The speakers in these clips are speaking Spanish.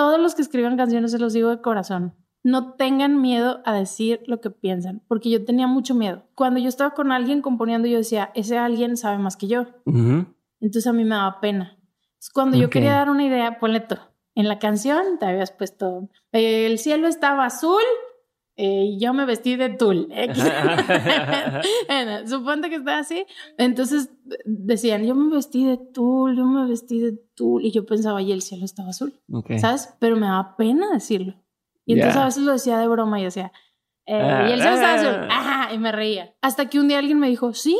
todos los que escriban canciones se los digo de corazón. No tengan miedo a decir lo que piensan, porque yo tenía mucho miedo. Cuando yo estaba con alguien componiendo, yo decía, ese alguien sabe más que yo. Entonces a mí me daba pena. Cuando yo quería dar una idea, ponle todo. En la canción te habías puesto, el cielo estaba azul eh, y yo me vestí de tul. suponte que está así. Entonces decían, yo me vestí de tul, yo me vestí de tul. Y yo pensaba, y el cielo estaba azul. ¿Sabes? Pero me daba pena decirlo. Y entonces a veces lo decía de broma y decía, eh, y el cielo estaba azul. Ajá, y me reía. Hasta que un día alguien me dijo, sí,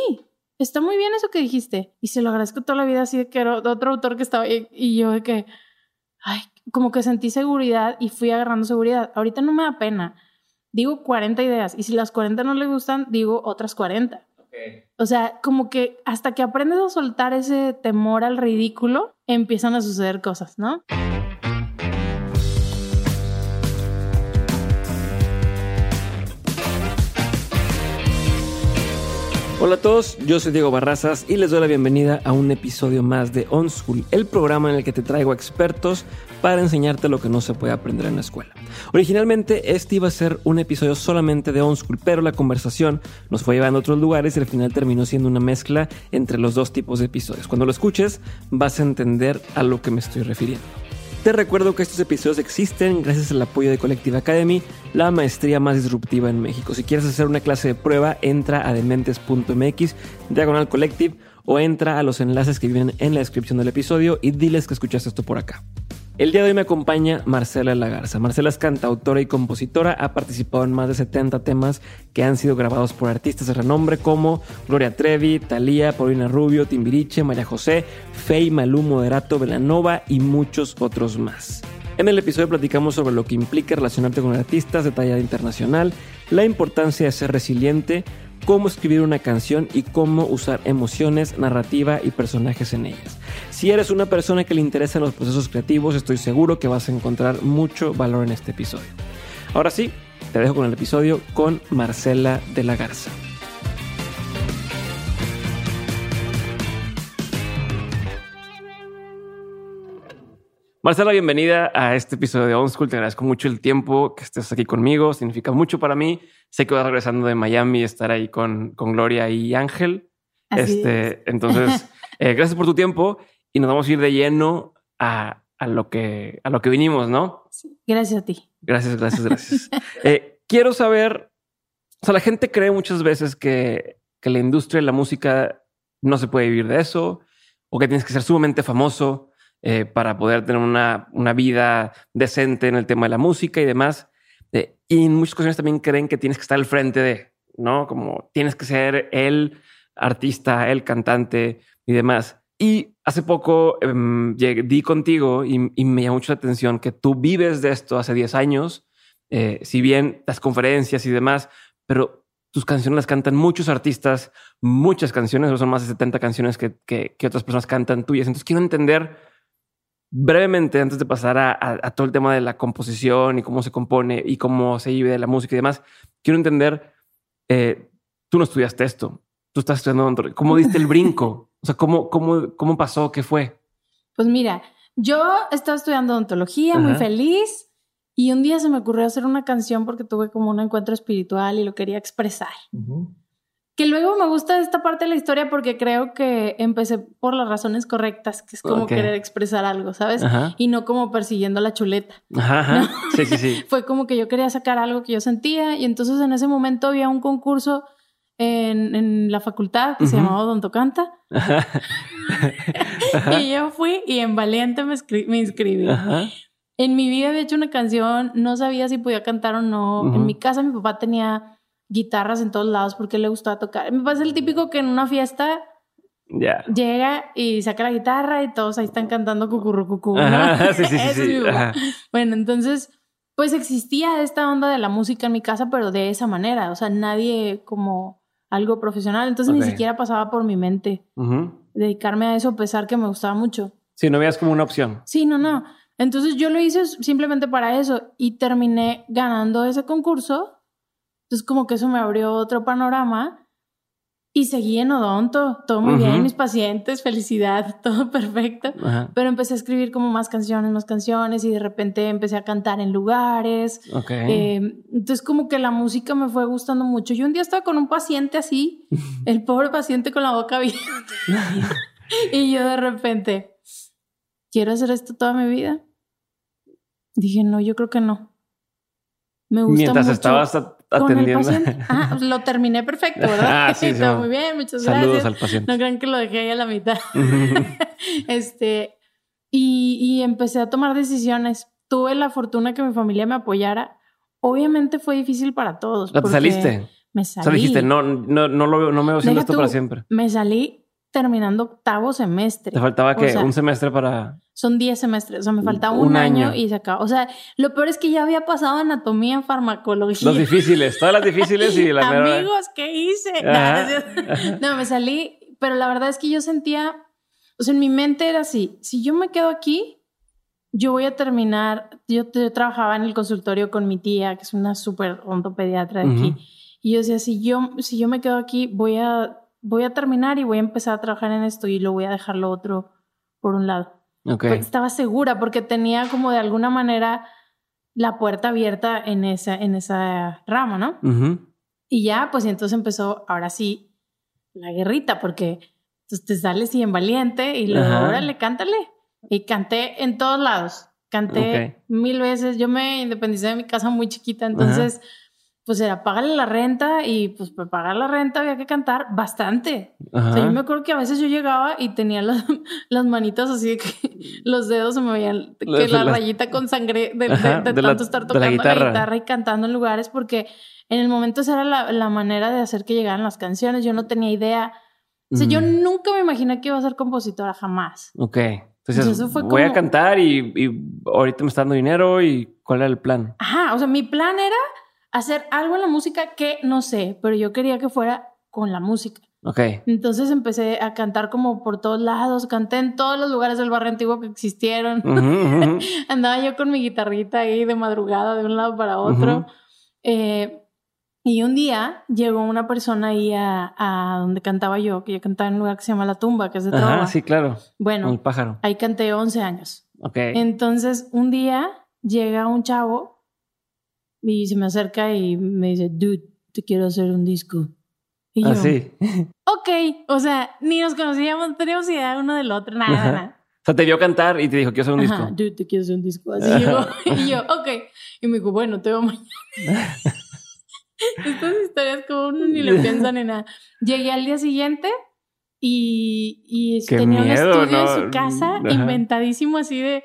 está muy bien eso que dijiste. Y se lo agradezco toda la vida así de que era otro autor que estaba ahí. Y yo de que, ay, como que sentí seguridad y fui agarrando seguridad. Ahorita no me da pena. Digo 40 ideas y si las 40 no le gustan, digo otras 40. O sea, como que hasta que aprendes a soltar ese temor al ridículo, empiezan a suceder cosas, ¿no? Hola a todos, yo soy Diego Barrazas y les doy la bienvenida a un episodio más de On School, el programa en el que te traigo expertos para enseñarte lo que no se puede aprender en la escuela. Originalmente este iba a ser un episodio solamente de On School, pero la conversación nos fue llevando a otros lugares y al final terminó siendo una mezcla entre los dos tipos de episodios. Cuando lo escuches vas a entender a lo que me estoy refiriendo. Te recuerdo que estos episodios existen gracias al apoyo de Collective Academy, la maestría más disruptiva en México. Si quieres hacer una clase de prueba, entra a dementes.mx, diagonal collective, o entra a los enlaces que vienen en la descripción del episodio y diles que escuchaste esto por acá. El día de hoy me acompaña Marcela Lagarza. Marcela es cantautora y compositora, ha participado en más de 70 temas que han sido grabados por artistas de renombre como Gloria Trevi, Thalía, Paulina Rubio, Timbiriche, María José, Fey, Malú, Moderato, Velanova y muchos otros más. En el episodio platicamos sobre lo que implica relacionarte con artistas de talla internacional, la importancia de ser resiliente, cómo escribir una canción y cómo usar emociones, narrativa y personajes en ellas. Si eres una persona que le interesan los procesos creativos, estoy seguro que vas a encontrar mucho valor en este episodio. Ahora sí, te dejo con el episodio con Marcela de la Garza. Marcela, bienvenida a este episodio de On School. Te agradezco mucho el tiempo que estés aquí conmigo. Significa mucho para mí. Sé que vas regresando de Miami, estar ahí con, con Gloria y Ángel. este, entonces, eh, gracias por tu tiempo y nos vamos a ir de lleno a, a, lo que a lo que vinimos, ¿no? Gracias a ti. Gracias, gracias, gracias. eh, quiero saber, o sea, la gente cree muchas veces que, que la industria de la música no se puede vivir de eso o que tienes que ser sumamente famoso eh, para poder tener una, una, vida decente en el tema de la música y demás. Eh, y en muchas ocasiones también creen que tienes que estar al frente de, ¿no? Como tienes que ser el artista, el cantante y demás. Y hace poco em, di contigo y, me llamó mucho la atención que tú vives de esto hace 10 años, eh, si bien las conferencias y demás, pero tus canciones las cantan muchos artistas, muchas canciones, son más de 70 canciones que, que, otras personas cantan tuyas. Entonces quiero entender brevemente, antes de pasar a, todo el tema de la composición y cómo se compone y cómo se vive la música y demás, quiero entender, eh, tú no estudiaste esto, tú estás estudiando, ¿cómo diste el brinco? O sea, ¿cómo, cómo, cómo pasó? ¿Qué fue? Pues mira, yo estaba estudiando odontología, muy feliz, y un día se me ocurrió hacer una canción porque tuve como un encuentro espiritual y lo quería expresar. Que luego me gusta esta parte de la historia porque creo que empecé por las razones correctas, que es como querer expresar algo, ¿sabes? Y no como persiguiendo la chuleta. Ajá, Sí, sí, sí. Fue como que yo quería sacar algo que yo sentía y entonces en ese momento había un concurso en, en la facultad que se llamaba Don Tocanta. y yo fui y en Valiente me, me inscribí. En mi vida había hecho una canción, no sabía si podía cantar o no. En mi casa mi papá tenía guitarras en todos lados porque le gustaba tocar. Me pasa el típico que en una fiesta llega y saca la guitarra y todos ahí están cantando cucurrucucú. ¿no? sí, sí, sí, Bueno, entonces, pues existía esta onda de la música en mi casa, pero de esa manera. O sea, nadie como algo profesional. Entonces ni siquiera pasaba por mi mente dedicarme a eso, a pesar que me gustaba mucho. Sí, no veías como una opción. Sí, no, no. Entonces yo lo hice simplemente para eso y terminé ganando ese concurso entonces como que eso me abrió otro panorama Y seguí en odonto, todo muy bien, mis pacientes, felicidad, todo perfecto. Pero empecé a escribir como más canciones, más canciones y de repente empecé a cantar en lugares. Eh, entonces como que la música me fue gustando mucho. Yo un día estaba con un paciente así, el pobre paciente con la boca abierta. y yo de repente, ¿quiero hacer esto toda mi vida? Dije, no, yo creo que no. Me gusta Mientras estabas atendiendo. Ah, lo terminé perfecto, ¿verdad? ah, sí, Está muy bien, muchas Saludos al paciente. No crean que lo dejé ahí a la mitad. este, y, y, empecé a tomar decisiones. Tuve la fortuna que mi familia me apoyara. Obviamente fue difícil para todos. ¿Te saliste? Me salí. O sea, dijiste, no, no, no, lo, no me voy haciendo esto para siempre. Me salí terminando octavo semestre. ¿Te faltaba que un semestre para...? Son 10 semestres, o sea, me faltaba un, año. y se acabó. O sea, lo peor es que ya había pasado anatomía, farmacología. Los difíciles, todas las difíciles y la Amigos, ¿qué hice? No, me salí, pero la verdad es que yo sentía, o sea, en mi mente era así, si yo me quedo aquí, yo voy a terminar, yo, trabajaba en el consultorio con mi tía, que es una súper ontopediatra de aquí, y yo decía, si yo, si yo me quedo aquí, voy a voy a terminar y voy a empezar a trabajar en esto y lo voy a dejar lo otro por un lado. Okay. estaba segura porque tenía como de alguna manera la puerta abierta en esa, en esa rama, ¿no? Y ya, pues entonces empezó, ahora sí, la guerrita, porque entonces te sales bien valiente y luego, órale, cántale. Y canté en todos lados. Canté mil veces. Yo me independicé de mi casa muy chiquita, entonces pues era pagarle la renta y pues para pagar la renta había que cantar bastante. O sea, yo me acuerdo que a veces yo llegaba y tenía las, las manitas así que los dedos se me veían, que la, rayita con sangre de, tanto estar tocando la guitarra. y cantando en lugares porque en el momento esa era la, manera de hacer que llegaran las canciones. Yo no tenía idea. O sea, yo mm. nunca me imaginé que iba a ser compositora jamás. Ok. Entonces, voy a cantar y, y ahorita me está dando dinero y ¿cuál era el plan? Ajá, o sea, mi plan era hacer algo en la música que no sé, pero yo quería que fuera con la música. Ok. Entonces empecé a cantar como por todos lados, canté en todos los lugares del barrio antiguo que existieron. Andaba yo con mi guitarrita ahí de madrugada de un lado para otro. Eh, y un día llegó una persona ahí a, donde cantaba yo, que yo cantaba en un lugar que se llama La Tumba, que es de Trova. sí, claro. Bueno, el pájaro. Ahí canté 11 años. Ok. Entonces, un día llega un chavo y se me acerca y me dice, dude, te quiero hacer un disco. Y yo, sí. ok, o sea, ni nos conocíamos, no teníamos idea uno del otro, nada, nada. O sea, te vio cantar y te dijo, quiero hacer un disco. Dude, te quiero hacer un disco. Así yo, y yo, ok. Y me dijo, bueno, te veo mañana. Estas historias como uno ni le piensa ni nada. Llegué al día siguiente y, y tenía un estudio en su casa inventadísimo así de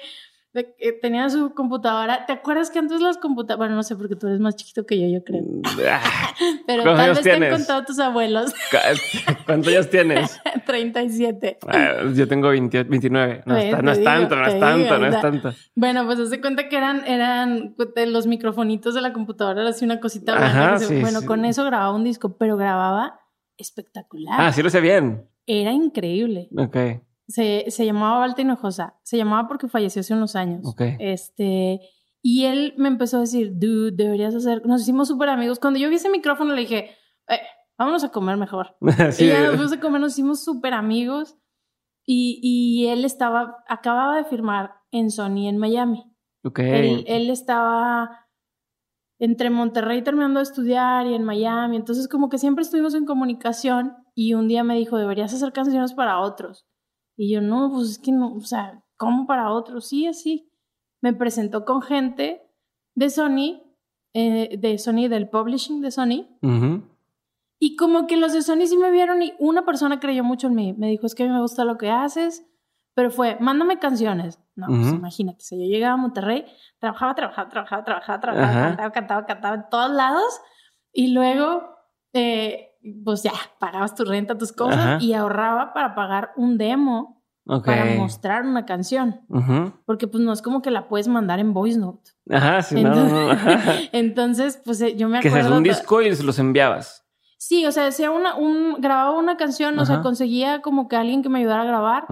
tenía su computadora. ¿Te acuerdas que antes las computadoras, bueno, no sé porque tú eres más chiquito que yo, yo creo. Mm, ah. Pero tal vez te han contado tus abuelos. ¿Cuántos años tienes? 37. Ah, yo tengo 29. No, es tanto, no es tanto, no es tanto. Bueno, pues hace cuenta que eran, eran los microfonitos de la computadora, era así una cosita blanca. bueno, con eso grababa un disco, pero grababa espectacular. Ah, sí lo sé bien. Era increíble. Ok. Se, se llamaba Valta Hinojosa. Se llamaba porque falleció hace unos años. Okay. Este, y él me empezó a decir, dude, deberías hacer. Nos hicimos súper amigos. Cuando yo vi ese micrófono le dije, eh, vámonos a comer mejor. sí. Y ya nos fuimos a comer, nos hicimos súper amigos. Y, y, él estaba, acababa de firmar en Sony en Miami. Okay. Él, él estaba entre Monterrey terminando de estudiar y en Miami. Entonces, como que siempre estuvimos en comunicación. Y un día me dijo, deberías hacer canciones para otros. Y yo, no, pues es que no, o sea, ¿cómo para otros? Sí, así. Me presentó con gente de Sony, eh, de Sony, del publishing de Sony. Y como que los de Sony sí me vieron y una persona creyó mucho en mí. Me dijo, es que a mí me gusta lo que haces. Pero fue, mándame canciones. No, pues imagínate, si yo llegaba a Monterrey, trabajaba, trabajaba, trabajaba, trabajaba, trabajaba, cantaba, cantaba, cantaba en todos lados. Y luego, eh, pues ya, pagabas tu renta, tus cosas y ahorraba para pagar un demo para mostrar una canción. Porque pues no es como que la puedes mandar en voice note. Ajá, sí, entonces, no, entonces, pues eh, yo me acuerdo... Que un disco y los enviabas. Sí, o sea, decía una, un, grababa una canción, o sea, conseguía como que alguien que me ayudara a grabar.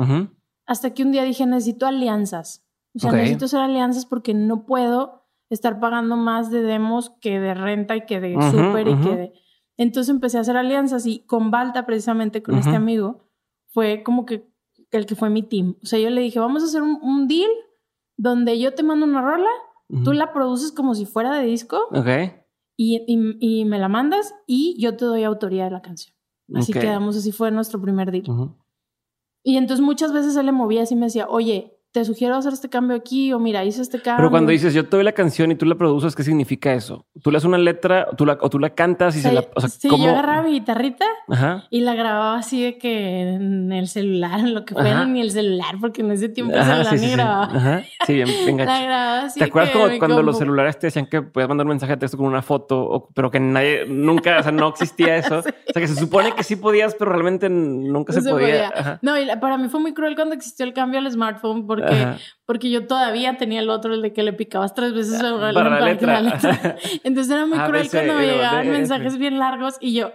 Hasta que un día dije, necesito alianzas. O sea, necesito hacer alianzas porque no puedo estar pagando más de demos que de renta y que de súper y que de... Entonces empecé a hacer alianzas y con Balta, precisamente con este amigo, fue como que el que fue mi team. O sea, yo le dije, vamos a hacer un, deal donde yo te mando una rola, tú la produces como si fuera de disco. Ok. Y, y, me la mandas y yo te doy autoría de la canción. Así quedamos, así fue nuestro primer deal. Y entonces muchas veces él le movía así y me decía, oye, te sugiero hacer este cambio aquí o mira, hice este cambio. Pero cuando dices yo te doy la canción y tú la produces, ¿qué significa eso? ¿Tú le haces una letra tú la, o tú la cantas y se la... O sea, sí, yo agarraba mi guitarrita y la grababa así de que en el celular, en lo que fuera, ni el celular, porque en ese tiempo el celular ni grababa. Ajá. Sí, bien, venga. la grababa así ¿Te acuerdas como cuando los celulares te decían que podías mandar un mensaje de texto con una foto, pero que nadie, nunca, o sea, no existía eso? O sea, que se supone que sí podías, pero realmente nunca se, podía. No, y para mí fue muy cruel cuando existió el cambio al smartphone porque porque yo todavía tenía el otro, el de que le picabas tres veces el para la, letra. Entonces era muy cruel cuando me llegaban mensajes bien largos y yo...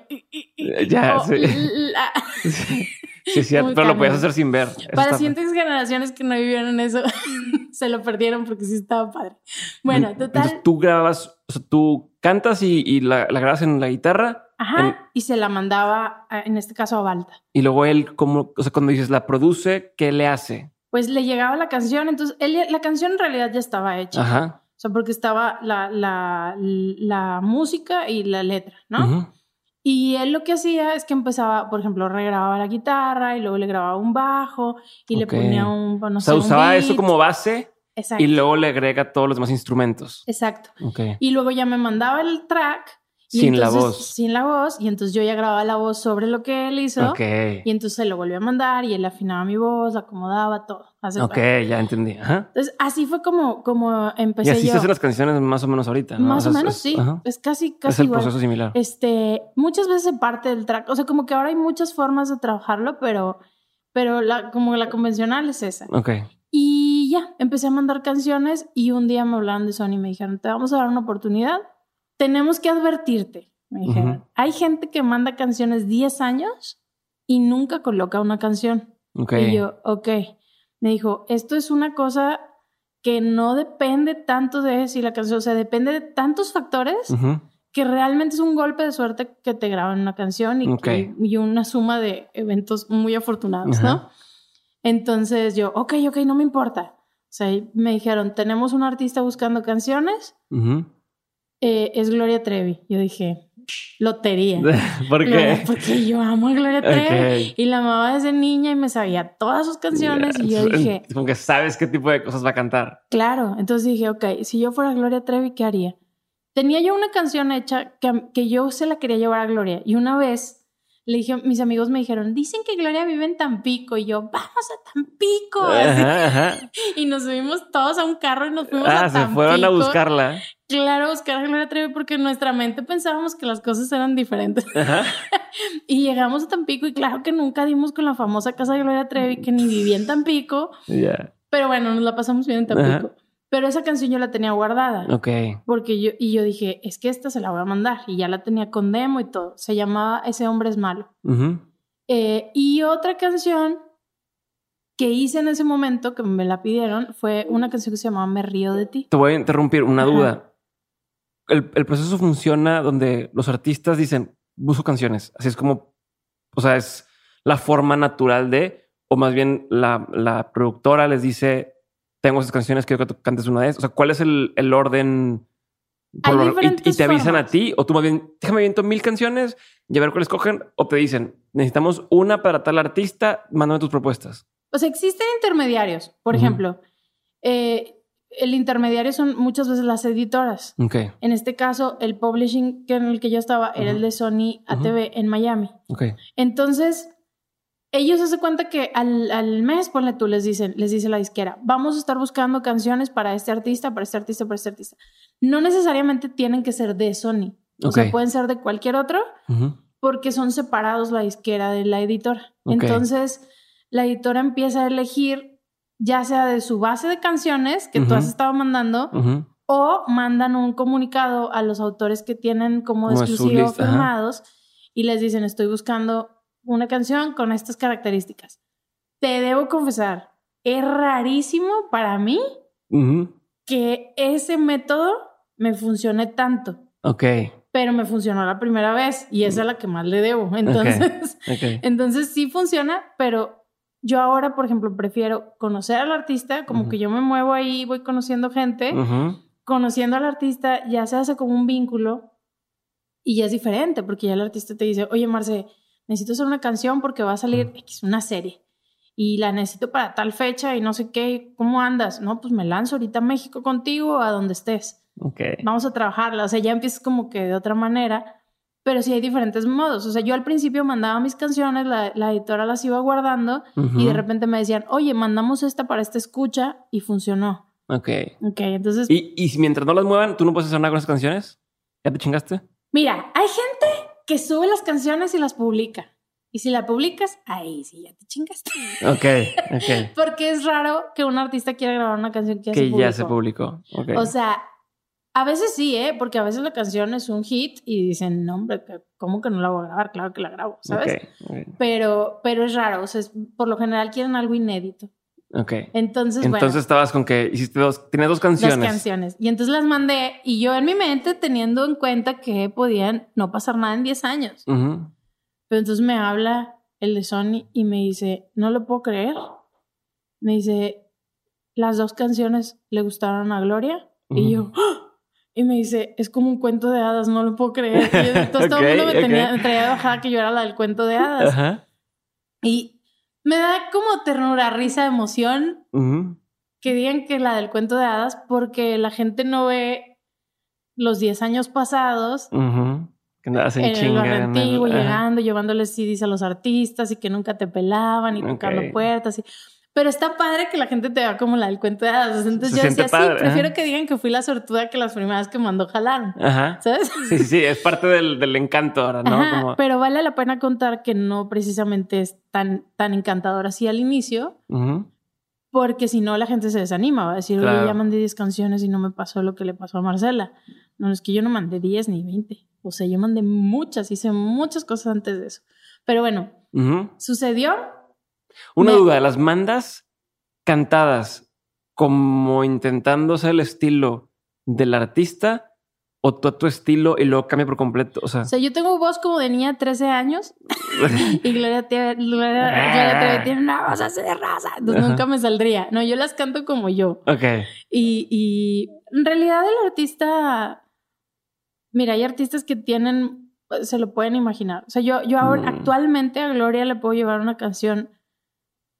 ya, sí. Sí, sí, pero lo podías hacer sin ver. Para siguientes generaciones que no vivieron eso, se lo perdieron porque sí estaba padre. Bueno, total. Entonces tú grabas, o sea, tú cantas y, la, grabas en la guitarra. Ajá. Y se la mandaba, en este caso, a Balta. Y luego él, como, o sea, cuando dices la produce, ¿qué le hace? Pues le llegaba la canción, entonces él, la canción en realidad ya estaba hecha. Ajá. O sea, porque estaba la, la, la música y la letra, ¿no? Y él lo que hacía es que empezaba, por ejemplo, regrababa la guitarra y luego le grababa un bajo y le ponía un, no o sea, usaba eso como base Exacto. y luego le agrega todos los demás instrumentos. Exacto. Okay. Y luego ya me mandaba el track sin la voz. Sin la voz. Y entonces yo ya grababa la voz sobre lo que él hizo. Ok. Y entonces se lo volvió a mandar y él afinaba mi voz, acomodaba todo. ok, ya entendí. Entonces así fue como, como empecé. Y así se hacen las canciones más o menos ahorita, ¿no? Más o, menos, sí. Es casi, casi. Es el proceso similar. Este, muchas veces parte del track. O sea, como que ahora hay muchas formas de trabajarlo, pero, pero la, como la convencional es esa. Ok. Y ya, empecé a mandar canciones y un día me hablaron de Sony y me dijeron, te vamos a dar una oportunidad tenemos que advertirte, me dijeron. Hay gente que manda canciones 10 años y nunca coloca una canción. Y yo, ok. Me dijo, esto es una cosa que no depende tanto de si la canción, o sea, depende de tantos factores que realmente es un golpe de suerte que te graban una canción y, y, una suma de eventos muy afortunados, ¿no? Entonces yo, ok, ok, no me importa. O sea, me dijeron, tenemos un artista buscando canciones. Eh, es Gloria Trevi. Yo dije, lotería. ¿Por qué? porque yo amo a Gloria Trevi y la amaba desde niña y me sabía todas sus canciones y yo dije... Como que sabes qué tipo de cosas va a cantar. Claro, entonces dije, ok, si yo fuera Gloria Trevi, ¿qué haría? Tenía yo una canción hecha que, que yo se la quería llevar a Gloria y una vez le dije, mis amigos me dijeron, dicen que Gloria vive en Tampico. Y yo, vamos a Tampico. Y nos subimos todos a un carro y nos fuimos ah, a Tampico. se fueron a buscarla. Claro, a buscar a Gloria Trevi porque en nuestra mente pensábamos que las cosas eran diferentes. y llegamos a Tampico y claro que nunca dimos con la famosa casa de Gloria Trevi que ni vivía en Tampico. Pero bueno, nos la pasamos bien en Tampico. Pero esa canción yo la tenía guardada. Ok. Porque yo, y yo dije, es que esta se la voy a mandar. Y ya la tenía con demo y todo. Se llamaba Ese hombre es malo. Eh, y otra canción que hice en ese momento, que me la pidieron, fue una canción que se llamaba Me río de ti. Te voy a interrumpir una duda. El, el, proceso funciona donde los artistas dicen, busco canciones. Así es como, o sea, es la forma natural de, o más bien la, la productora les dice, tengo esas canciones, quiero que tú cantes una de esas. O sea, ¿cuál es el, el orden? y, te avisan a ti, o tú más bien, déjame viento mil canciones y a ver cuál escogen, o te dicen, necesitamos una para tal artista, mándame tus propuestas. O sea, existen intermediarios. Por ejemplo, eh, el intermediario son muchas veces las editoras. Okay. En este caso, el publishing que en el que yo estaba era el de Sony ATV en Miami. Okay. Entonces, ellos se cuenta que al, al, mes, ponle tú, les dicen, les dice la disquera, vamos a estar buscando canciones para este artista, para este artista, para este artista. No necesariamente tienen que ser de Sony. O sea, pueden ser de cualquier otro, porque son separados la disquera de la editora. Entonces, la editora empieza a elegir, ya sea de su base de canciones que tú has estado mandando, o mandan un comunicado a los autores que tienen como, exclusivo firmados y les dicen, estoy buscando una canción con estas características. Te debo confesar, es rarísimo para mí que ese método me funcione tanto. Ok. pero me funcionó la primera vez y esa es la que más le debo. Entonces, entonces sí funciona, pero yo ahora, por ejemplo, prefiero conocer al artista, como que yo me muevo ahí, voy conociendo gente, conociendo al artista ya se hace como un vínculo y ya es diferente, porque ya el artista te dice, oye, Marce, necesito hacer una canción porque va a salir X, una serie y la necesito para tal fecha y no sé qué, ¿cómo andas? No, pues me lanzo ahorita a México contigo a donde estés. Okay. Vamos a trabajarla, o sea, ya empiezas como que de otra manera, pero sí hay diferentes modos. O sea, yo al principio mandaba mis canciones, la, editora las iba guardando y de repente me decían, oye, mandamos esta para esta escucha y funcionó. Ok. Ok, entonces... ¿Y, y mientras no las muevan, tú no puedes hacer nada con esas canciones? ¿Ya te chingaste? Mira, hay gente que sube las canciones y las publica. Y si la publicas, ahí sí ya te chingaste. Ok, ok. Porque es raro que un artista quiera grabar una canción que, ya, se publicó. O sea, a veces sí, ¿eh? Porque a veces la canción es un hit y dicen, no, hombre, ¿cómo que no la voy a grabar? Claro que la grabo, ¿sabes? Pero, pero es raro, o sea, por lo general quieren algo inédito. Ok. Entonces, Entonces estabas con que hiciste dos, tienes dos canciones. Dos canciones. Y entonces las mandé y yo en mi mente teniendo en cuenta que podían no pasar nada en 10 años. Pero entonces me habla el de Sony y me dice, no lo puedo creer. Me dice, las dos canciones le gustaron a Gloria. Y yo, ¡Ah! y me dice, es como un cuento de hadas, no lo puedo creer. entonces todo el mundo me, tenía, me traía bajada que yo era la del cuento de hadas. Y me da como ternura, risa, emoción que digan que la del cuento de hadas porque la gente no ve los 10 años pasados que hacen en el antiguo, llegando, llevándoles CDs a los artistas y que nunca te pelaban y tocando puertas. Y... Pero está padre que la gente te vea como la del cuento de hadas. Entonces yo decía, sí, prefiero que digan que fui la sortuda que las primeras que mandó jalaron. Ajá. ¿Sabes? Sí, sí, es parte del, del encanto ahora, ¿no? Pero vale la pena contar que no precisamente es tan, tan encantador así al inicio. Porque si no, la gente se desanima. Va a decir, oye, ya mandé 10 canciones y no me pasó lo que le pasó a Marcela. No, es que yo no mandé 10 ni 20. O sea, yo mandé muchas, hice muchas cosas antes de eso. Pero bueno, sucedió. Una duda, ¿las mandas cantadas como intentándose el estilo del artista o todo tu estilo y luego cambia por completo? O sea, o sea yo tengo voz como de niña de 13 años y Gloria, Gloria, tiene una voz así de raza. Entonces nunca me saldría. No, yo las canto como yo. Ok. Y, y en realidad el artista Mira, hay artistas que tienen, se lo pueden imaginar. O sea, yo, yo ahora, mm. actualmente a Gloria le puedo llevar una canción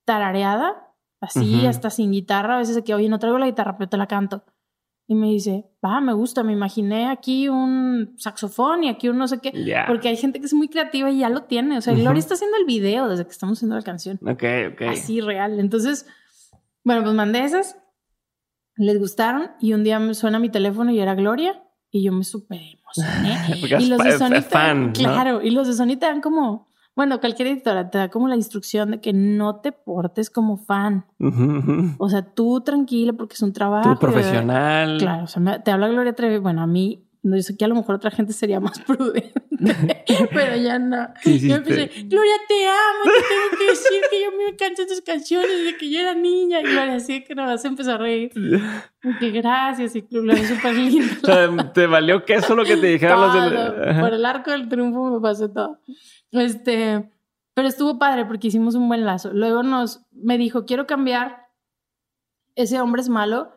tarareada, así, hasta sin guitarra. A veces queda, oye, no traigo la guitarra, pero te la canto. Y me dice, va, me gusta, me imaginé aquí un saxofón y aquí un no sé qué. Porque hay gente que es muy creativa y ya lo tiene. O sea, Gloria está haciendo el video desde que estamos haciendo la canción. Ok, ok. Así, real. Entonces, bueno, pues mandé esas. Les gustaron y un día me suena mi teléfono y era Gloria. Y yo me super emocioné. y los de Sony fan, claro, y los de Sony te dan como, bueno, cualquier editora te da como la instrucción de que no te portes como fan. O sea, tú tranquila porque es un trabajo. Tú profesional. claro, o sea, te habla Gloria Trevi. Bueno, a mí yo sé que a lo mejor otra gente sería más prudente, pero ya no. yo empecé, Gloria, te amo, te tengo que decir que yo me canto tus canciones desde que yo era niña. Y Gloria, así que nada, se empezó a reír. Que gracias, y Gloria es súper linda. O sea, ¿te valió queso lo que te dijeron los del... Por el arco del triunfo me pasó todo. Este, pero estuvo padre porque hicimos un buen lazo. Luego nos, me dijo, quiero cambiar, ese hombre es malo,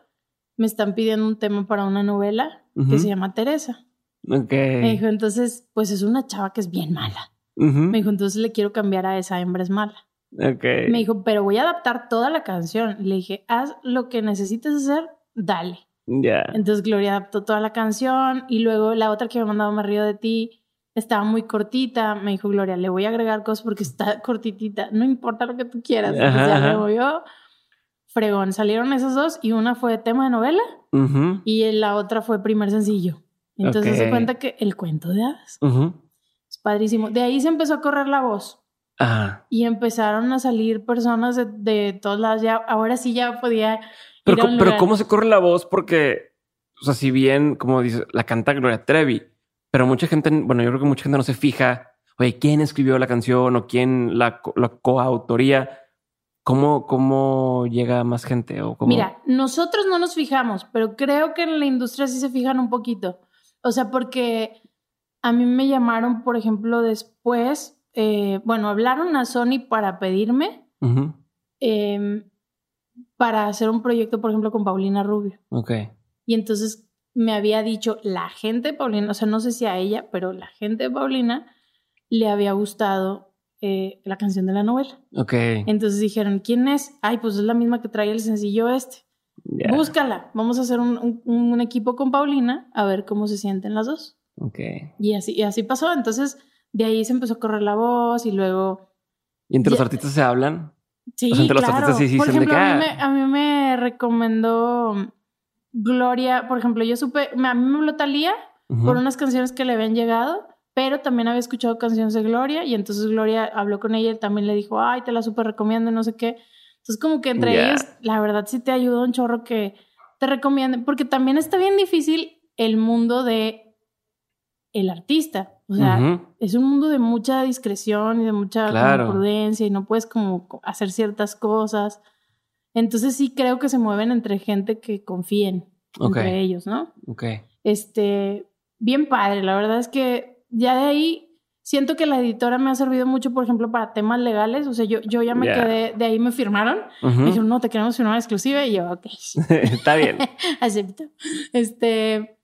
me están pidiendo un tema para una novela que se llama Teresa. Me dijo, entonces, pues es una chava que es bien mala. Me dijo, entonces le quiero cambiar a esa hembra es mala. Me dijo, pero voy a adaptar toda la canción. Le dije, haz lo que necesites hacer, dale. Ya. Entonces Gloria adaptó toda la canción y luego la otra que me mandado Me río de ti estaba muy cortita. Me dijo Gloria, le voy a agregar cosas porque está cortitita. No importa lo que tú quieras. Entonces ya me yo. Fregón. Salieron esas dos y una fue tema de novela y la otra fue primer sencillo. Entonces se cuenta que el cuento de hadas. Es padrísimo. De ahí se empezó a correr la voz. Y empezaron a salir personas de, todos lados. Ya, ahora sí ya podía. Pero, pero ¿cómo se corre la voz? Porque, o sea, si bien, como dice, la canta Gloria Trevi, pero mucha gente, bueno, yo creo que mucha gente no se fija, oye, quién escribió la canción o quién la, la coautoría. ¿Cómo, ¿Cómo llega más gente? O Mira, nosotros no nos fijamos, pero creo que en la industria sí se fijan un poquito. O sea, porque a mí me llamaron, por ejemplo, después, eh, bueno, hablaron a Sony para pedirme em, para hacer un proyecto, por ejemplo, con Paulina Rubio. Ok. Y entonces me había dicho la gente de Paulina, o sea, no sé si a ella, pero la gente de Paulina le había gustado eh, la canción de la novela. Ok. Entonces dijeron, ¿quién es? Ay, pues es la misma que trae el sencillo este. Búscala. Vamos a hacer un, equipo con Paulina a ver cómo se sienten las dos. Ok. Y así, y así pasó. Entonces, de ahí se empezó a correr la voz y luego. ¿Y entre los artistas se hablan? Sí, entre los artistas sí, sí Por ejemplo, a, mí me, a mí me recomendó Gloria. Por ejemplo, yo supe. A mí me habló Talía por unas canciones que le habían llegado pero también había escuchado canciones de Gloria y entonces Gloria habló con ella y también le dijo, ay, te la súper recomiendo, no sé qué. Entonces como que entre ellos, la verdad sí te ayuda un chorro que te recomienden, porque también está bien difícil el mundo de el artista. O sea, es un mundo de mucha discreción y de mucha prudencia y no puedes como hacer ciertas cosas. Entonces sí creo que se mueven entre gente que confíen entre ellos, ¿no? Ok. Este, bien padre. La verdad es que ya de ahí siento que la editora me ha servido mucho, por ejemplo, para temas legales. O sea, yo, yo ya me quedé, de ahí me firmaron. Me dijeron, no, te queremos firmar exclusiva. Y yo, ok. Está bien. Acepto. Este,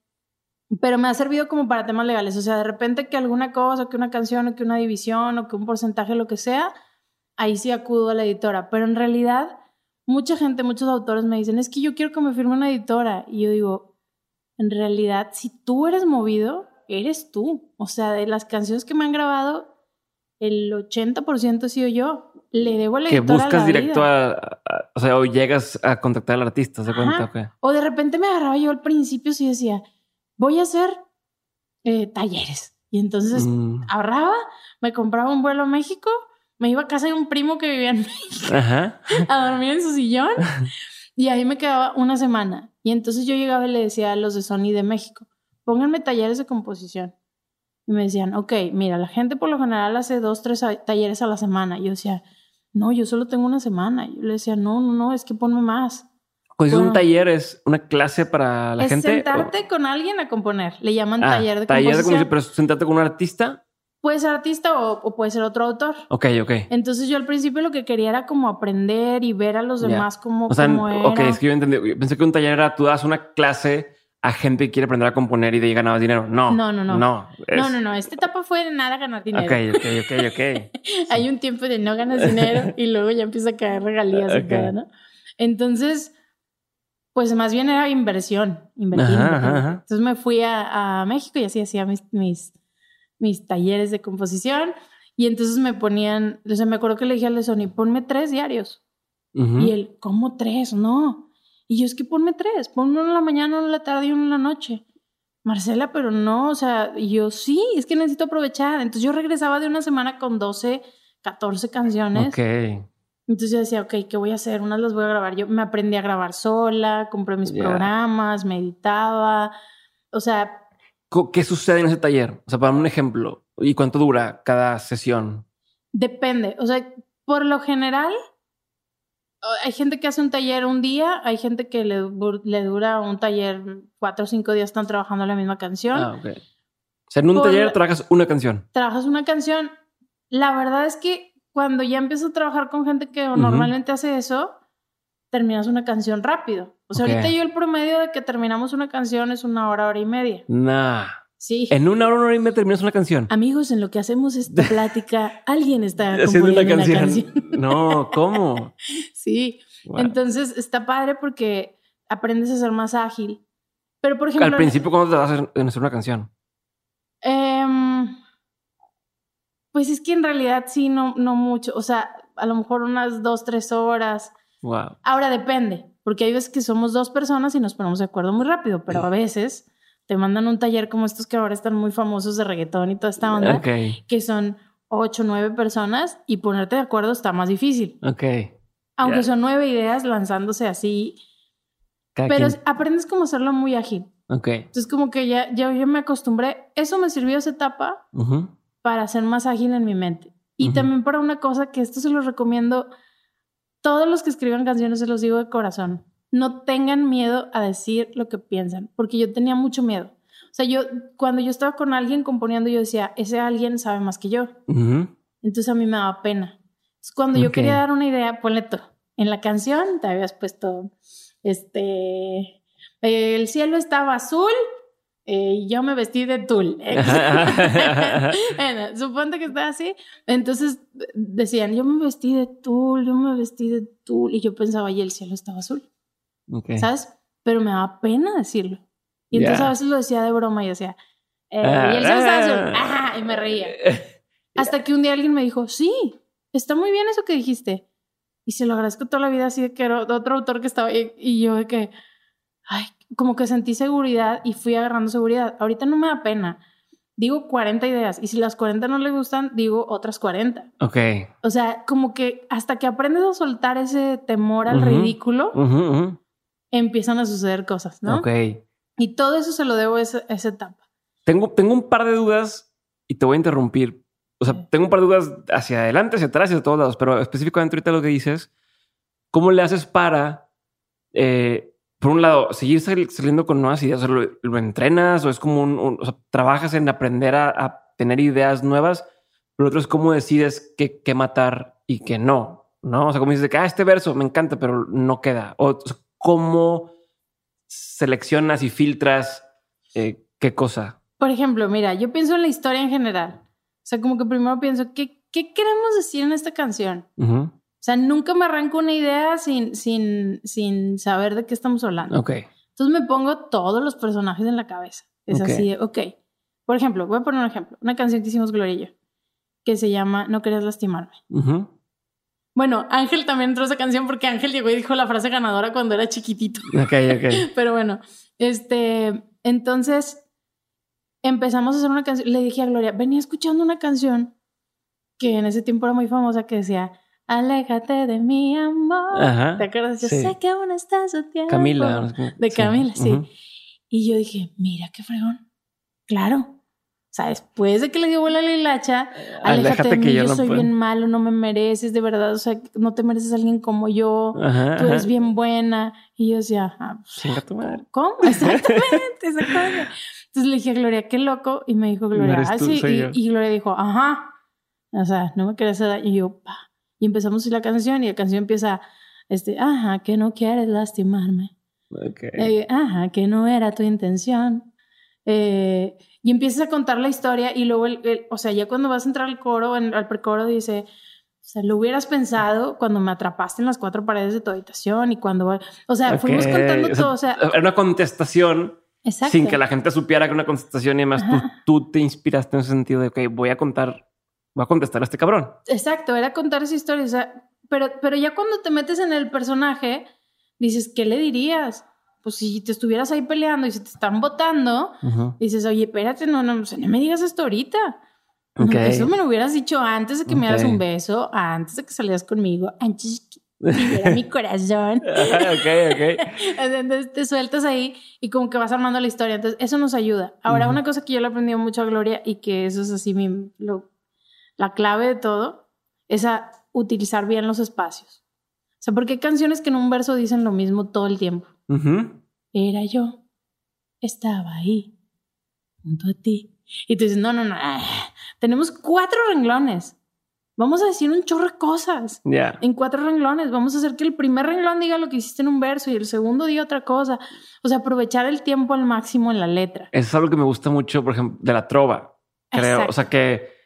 pero me ha servido como para temas legales. O sea, de repente que alguna cosa, que una canción, o que una división, o que un porcentaje, lo que sea, ahí sí acudo a la editora. Pero en realidad, mucha gente, muchos autores me dicen, es que yo quiero que me firme una editora. Y yo digo, en realidad, si tú eres movido, eres tú. O sea, de las canciones que me han grabado, el 80% he sido yo. Le debo a la Que buscas directo a, O sea, o llegas a contactar al artista, ¿se cuenta? O de repente me agarraba yo al principio y decía, voy a hacer eh, talleres. Y entonces mm. ahorraba, me compraba un vuelo a México, me iba a casa de un primo que vivía en México a dormir en su sillón. y ahí me quedaba una semana. Y entonces yo llegaba y le decía a los de Sony de México, pónganme talleres de composición. Y me decían, ok, mira, la gente por lo general hace dos, tres talleres a la semana. Y yo decía, no, yo solo tengo una semana. Y yo le decía, no, no, no, es que ponme más. Pues un taller es una clase para la gente. Sentarte con alguien a componer. Le llaman ah, taller de taller composición. Taller de pero sentarte con un artista. Puede ser artista o, puede ser otro autor. Ok, ok. Entonces yo al principio lo que quería era como aprender y ver a los demás como, o sea, Ok, es que yo entendí. Pensé que un taller era tú das una clase a gente que quiere aprender a componer y de ahí ganabas dinero. No. No, no, no. No, no, no, no. Esta etapa fue de nada ganar dinero. Ok, ok, ok, ok. Hay un tiempo de no ganas dinero y luego ya empieza a caer regalías y todo, ¿no? Entonces, pues más bien era inversión, invertir. Entonces me fui a, México y así hacía mis, mis, mis talleres de composición y entonces me ponían, o sea, me acuerdo que le dije a Sony, ponme tres diarios. Y él, ¿cómo tres? No. Y yo, es que ponme tres, ponme uno en la mañana, uno en la tarde y uno en la noche. Marcela, pero no, o sea, yo sí, es que necesito aprovechar. Entonces yo regresaba de una semana con 12, 14 canciones. Ok. Entonces yo decía, ok, ¿qué voy a hacer? Unas las voy a grabar. Yo me aprendí a grabar sola, compré mis programas, meditaba. O sea... ¿Qué sucede en ese taller? O sea, para un ejemplo. ¿Y cuánto dura cada sesión? Depende. O sea, por lo general, hay gente que hace un taller un día, hay gente que le, le dura un taller cuatro o cinco días, están trabajando la misma canción. Ah, ok. O sea, en un taller trabajas una canción. Trabajas una canción. La verdad es que cuando ya empiezas a trabajar con gente que normalmente hace eso, terminas una canción rápido. O sea, ahorita yo el promedio de que terminamos una canción es una hora, hora y media. Nah. Sí. En una hora, una hora y media terminas una canción. Amigos, en lo que hacemos esta plática, alguien está haciendo una canción. no, ¿cómo? sí. Entonces está padre porque aprendes a ser más ágil. Pero por ejemplo. Al principio, ¿cómo te vas a hacer una canción? Em, pues es que en realidad sí, no, no mucho. O sea, a lo mejor unas dos, tres horas. Wow. Ahora depende, porque hay veces que somos dos personas y nos ponemos de acuerdo muy rápido, pero a veces te mandan un taller como estos que ahora están muy famosos de reggaetón y toda esta onda, que son ocho, nueve personas y ponerte de acuerdo está más difícil. Ok. Aunque son nueve ideas lanzándose así. pero aprendes como hacerlo muy ágil. Ok. Entonces como que ya, ya yo me acostumbré. Eso me sirvió esa etapa para ser más ágil en mi mente. Y también para una cosa que esto se lo recomiendo. Todos los que escriban canciones se los digo de corazón no tengan miedo a decir lo que piensan, porque yo tenía mucho miedo. O sea, yo, cuando yo estaba con alguien componiendo, yo decía, ese alguien sabe más que yo. Entonces a mí me daba pena. cuando yo quería dar una idea, ponle todo. En la canción te habías puesto, este, el cielo estaba azul eh, y yo me vestí de tul. bueno, suponte que está así. Entonces decían, yo me vestí de tul, yo me vestí de tul. Y yo pensaba, y el cielo estaba azul. ¿Sabes? Pero me daba pena decirlo. Y entonces a veces lo decía de broma y decía, eh, y el cielo estaba azul. Ah, y me reía. Hasta que un día alguien me dijo, sí, está muy bien eso que dijiste. Y se lo agradezco toda la vida, así de que era otro autor que estaba ahí. Y yo de que, ay, como que sentí seguridad y fui agarrando seguridad. Ahorita no me da pena. Digo 40 ideas y si las 40 no le gustan, digo otras 40. Ok. O sea, como que hasta que aprendes a soltar ese temor al ridículo, empiezan a suceder cosas, ¿no? Ok. Y todo eso se lo debo a esa, etapa. Tengo, tengo un par de dudas y te voy a interrumpir. O sea, tengo un par de dudas hacia adelante, hacia atrás, hacia todos lados, pero específicamente ahorita lo que dices, ¿cómo le haces para eh, por un lado, seguir saliendo con nuevas ideas, lo, entrenas o es como un, o sea, trabajas en aprender a, tener ideas nuevas, pero otro es cómo decides qué, qué matar y qué no, ¿no? O sea, como dices que, ah, este verso me encanta, pero no queda. O, cómo seleccionas y filtras eh, qué cosa. Por ejemplo, mira, yo pienso en la historia en general. O sea, como que primero pienso, ¿qué, qué queremos decir en esta canción? O sea, nunca me arranco una idea sin, sin, sin saber de qué estamos hablando. Ok. Entonces me pongo todos los personajes en la cabeza. Es así, ok. Por ejemplo, voy a poner un ejemplo. Una canción que hicimos Gloria que se llama No querías lastimarme. Bueno, Ángel también entró esa canción porque Ángel llegó y dijo la frase ganadora cuando era chiquitito. Ok, ok. Pero bueno, este, entonces empezamos a hacer una canción. Le dije a Gloria, venía escuchando una canción que en ese tiempo era muy famosa que decía Aléjate de mi amor. ¿Te acuerdas? Yo sé que aún estás a tiempo. Camila. De Camila, sí. Y yo dije, mira qué fregón. Claro. O sea, después de que le dio bola a la hilacha, aléjate, de mí, yo, soy bien malo, no me mereces, de verdad, o sea, no te mereces a alguien como yo, tú eres bien buena. Y yo decía, ah, pues, tu madre. ¿Cómo? Exactamente, exactamente. Entonces le dije a Gloria, qué loco, y me dijo Gloria, ah, sí, y, y, Gloria dijo, ajá, o sea, no me querías dar, y yo, pa, y empezamos la canción y la canción empieza, este, ajá, que no quieres lastimarme. Okay. Eh, ajá, que no era tu intención. Eh, y empiezas a contar la historia y luego, el, o sea, ya cuando vas a entrar al coro, al precoro dice, o sea, lo hubieras pensado cuando me atrapaste en las cuatro paredes de tu habitación y cuando, o sea, fuimos contando todo, o sea, era una contestación sin que la gente supiera que una contestación y además tú, tú, te inspiraste en ese sentido de, ok, voy a contar va a contestar a este cabrón. Exacto, era contar esa historia. O sea, pero, pero ya cuando te metes en el personaje, dices, ¿qué le dirías? Pues si te estuvieras ahí peleando y se te están votando, dices, oye, espérate, no, no, no me digas esto ahorita. eso me lo hubieras dicho antes de que me dieras un beso, antes de que salieras conmigo, antes de que viera mi corazón. ok, ok. Entonces te sueltas ahí y como que vas armando la historia. Entonces, eso nos ayuda. Ahora, una cosa que yo le he aprendido mucho a Gloria y que eso es así mi, lo, la clave de todo es a utilizar bien los espacios. O sea, porque hay canciones que en un verso dicen lo mismo todo el tiempo. Era yo, estaba ahí, junto a ti. Y tú dices, no, no, no, ah, tenemos cuatro renglones. Vamos a decir un chorro de cosas en cuatro renglones. Vamos a hacer que el primer renglón diga lo que hiciste en un verso y el segundo diga otra cosa. O sea, aprovechar el tiempo al máximo en la letra. Eso es algo que me gusta mucho, por ejemplo, de la trova. Creo. O sea, que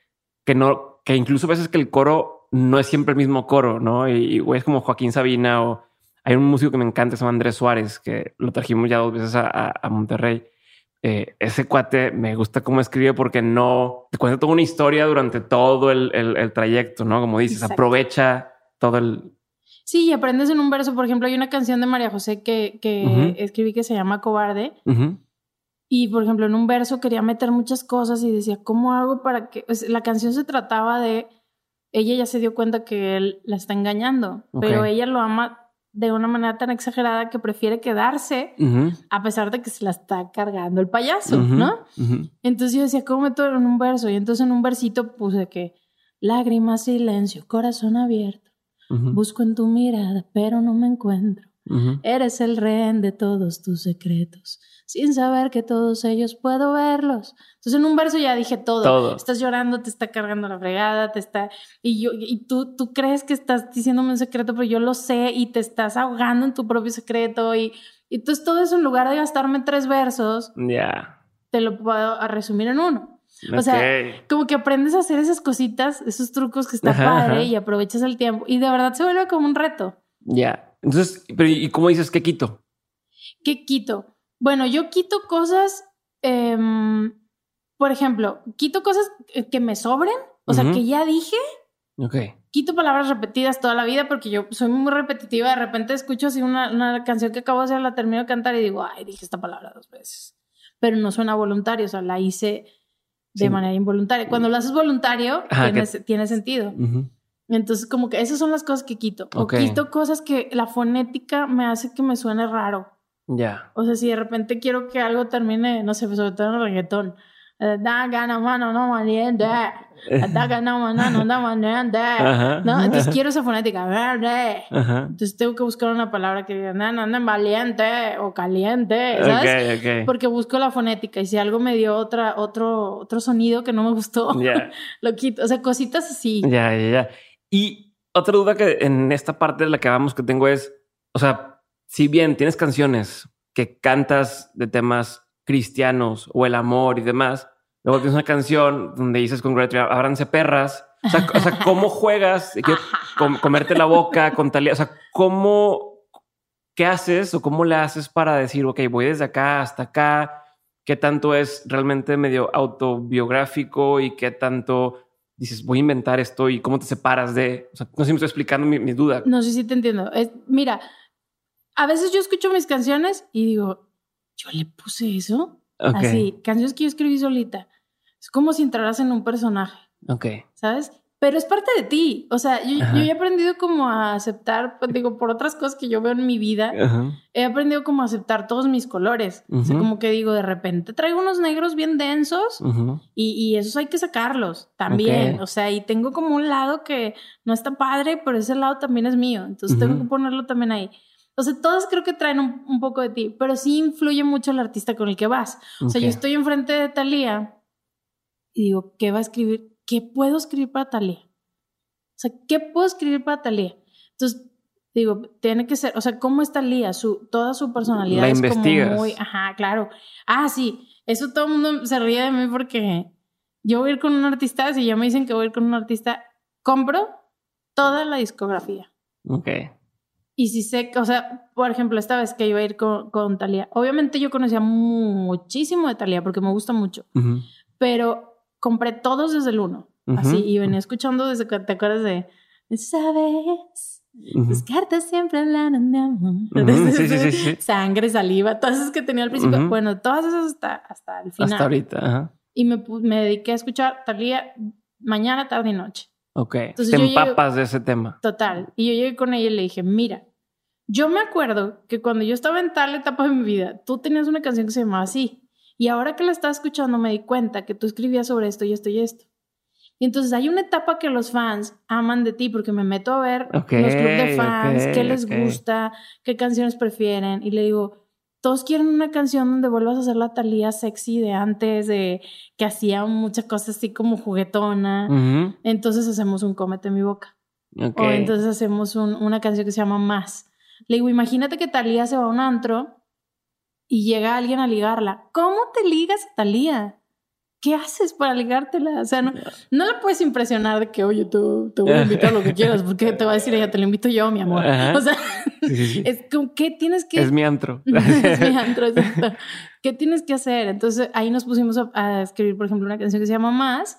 que no, que incluso a veces que el coro no es siempre el mismo coro, ¿no? Y, es como Joaquín Sabina o hay un músico que me encanta, se llama Andrés Suárez, que lo trajimos ya dos veces a, Monterrey. Eh, ese cuate me gusta cómo escribe porque no te cuenta toda una historia durante todo el, el, trayecto, ¿no? Como dices, aprovecha todo el. Sí, y aprendes en un verso. Por ejemplo, hay una canción de María José que, que escribí que se llama Cobarde. Y por ejemplo, en un verso quería meter muchas cosas y decía, ¿cómo hago para que... la canción se trataba de... Ella ya se dio cuenta que él la está engañando, pero ella lo ama de una manera tan exagerada que prefiere quedarse a pesar de que se la está cargando el payaso, ¿no? Entonces yo decía, ¿cómo meto en un verso? Y entonces en un versito puse que lágrimas, silencio, corazón abierto. Busco en tu mirada, pero no me encuentro. Eres el rehén de todos tus secretos, sin saber que todos ellos puedo verlos. Entonces en un verso ya dije todo. Estás llorando, te está cargando la fregada, te está... Y, yo, y tú, tú crees que estás diciéndome un secreto, pero yo lo sé y te estás ahogando en tu propio secreto. Y, y entonces todo eso en lugar de gastarme tres versos, ya te lo puedo resumir en uno. O sea, como que aprendes a hacer esas cositas, esos trucos que está padre y aprovechas el tiempo y de verdad se vuelve como un reto. Ya. Entonces, pero ¿y cómo dices que quito? ¿Qué quito? Bueno, yo quito cosas, em, por ejemplo, quito cosas que me sobren, o sea, que ya dije. Ok. Quito palabras repetidas toda la vida porque yo soy muy repetitiva. De repente escucho así una, una canción que acabo de hacer, la termino de cantar y digo, ay, dije esta palabra dos veces. Pero no suena voluntario, o sea, la hice de manera involuntaria. Cuando lo haces voluntario, tiene, sentido. Entonces, como que esas son las cosas que quito. O quito cosas que la fonética me hace que me suene raro. Ya. O sea, si de repente quiero que algo termine, no sé, sobre todo en el reggaetón. Da gana mano, no valiente. Da gana mano, no valiente. ¿No? Entonces quiero esa fonética. Verde. Entonces tengo que buscar una palabra que diga, no, no, valiente o caliente. ¿Sabes? Porque busco la fonética y si algo me dio otra, otro, otro sonido que no me gustó, lo quito. O sea, cositas así. Ya, ya, ya. Y otra duda que en esta parte de la que vamos que tengo es, o sea, si bien tienes canciones que cantas de temas cristianos o el amor y demás, luego tienes una canción donde dices con Great abranse perras. O sea, o sea, ¿cómo juegas? comerte la boca con tal... O sea, ¿cómo... ¿Qué haces o cómo le haces para decir, ok, voy desde acá hasta acá? ¿Qué tanto es realmente medio autobiográfico y qué tanto dices, voy a inventar esto y cómo te separas de... O sea, no sé si me estoy explicando mi, duda. No sé si te entiendo. mira, a veces yo escucho mis canciones y digo, yo le puse eso. Así, canciones que yo escribí solita. Es como si entraras en un personaje. Ok. ¿Sabes? Pero es parte de ti. O sea, yo, yo, he aprendido como a aceptar, pues, digo, por otras cosas que yo veo en mi vida, he aprendido como a aceptar todos mis colores. O sea, como que digo, de repente traigo unos negros bien densos y, y, esos hay que sacarlos también. O sea, y tengo como un lado que no está padre, pero ese lado también es mío. Entonces tengo que ponerlo también ahí. O sea, todos creo que traen un, poco de ti, pero sí influye mucho el artista con el que vas. O sea, yo estoy enfrente de Talía y digo, ¿qué va a escribir? ¿Qué puedo escribir para Talía? O sea, ¿qué puedo escribir para Talía? Entonces, digo, tiene que ser, o sea, ¿cómo es Talía? Su, toda su personalidad es como muy, ajá, claro. Ah, sí, eso todo el mundo se ríe de mí porque yo voy a ir con un artista, si ya me dicen que voy a ir con un artista, compro toda la discografía. Ok. Y si sé, o sea, por ejemplo, esta vez que iba a ir con, con Talía, obviamente yo conocía muchísimo de Talía porque me gusta mucho, pero compré todos desde el uno, así, y venía escuchando desde que te acuerdas de, ¿sabes? Las cartas siempre hablan de amor. sí, sí, sí, Sangre, saliva, todas esas que tenía al principio. Bueno, todas esas hasta, hasta el final. Hasta ahorita. Ajá. Y me, me dediqué a escuchar Talía mañana, tarde y noche. Ok. Entonces Te empapas de ese tema. Total. Y yo llegué con ella y le dije, mira, yo me acuerdo que cuando yo estaba en tal etapa de mi vida, tú tenías una canción que se llamaba así. Y ahora que la estaba escuchando me di cuenta que tú escribías sobre esto y esto y esto. Y entonces hay una etapa que los fans aman de ti porque me meto a ver los clubes de fans, qué les gusta, qué canciones prefieren. Y le digo, todos quieren una canción donde vuelvas a hacer la Talía sexy de antes, de que hacía muchas cosas así como juguetona. Entonces hacemos un cómete en mi boca. O entonces hacemos una canción que se llama Más. Le digo, imagínate que Talía se va a un antro y llega alguien a ligarla. ¿Cómo te ligas a Talía? ¿Qué haces para ligártela? O sea, no, no la puedes impresionar de que, oye, tú te voy a invitar lo que quieras, porque te va a decir ella, te lo invito yo, mi amor. O sea, es como, ¿qué tienes que...? Es mi antro. es mi antro, exacto. ¿Qué tienes que hacer? Entonces ahí nos pusimos a, escribir, por ejemplo, una canción que se llama Más,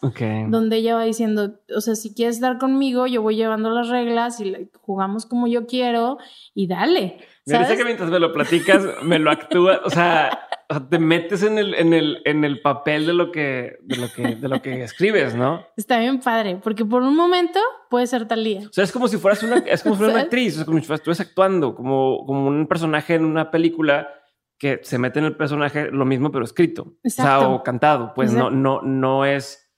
donde ella va diciendo, o sea, si quieres estar conmigo, yo voy llevando las reglas y jugamos como yo quiero y dale. Me dice que mientras me lo platicas, me lo actúa, o sea, te metes en el, en el, en el papel de lo que, de lo que, de lo que escribes, ¿no? Está bien padre, porque por un momento puede ser tal día. O sea, es como si fueras una, es como si fueras una actriz, es como si estuvieras actuando, como, como un personaje en una película que se mete en el personaje lo mismo, pero escrito. O sea, o cantado. Pues no, no, no es,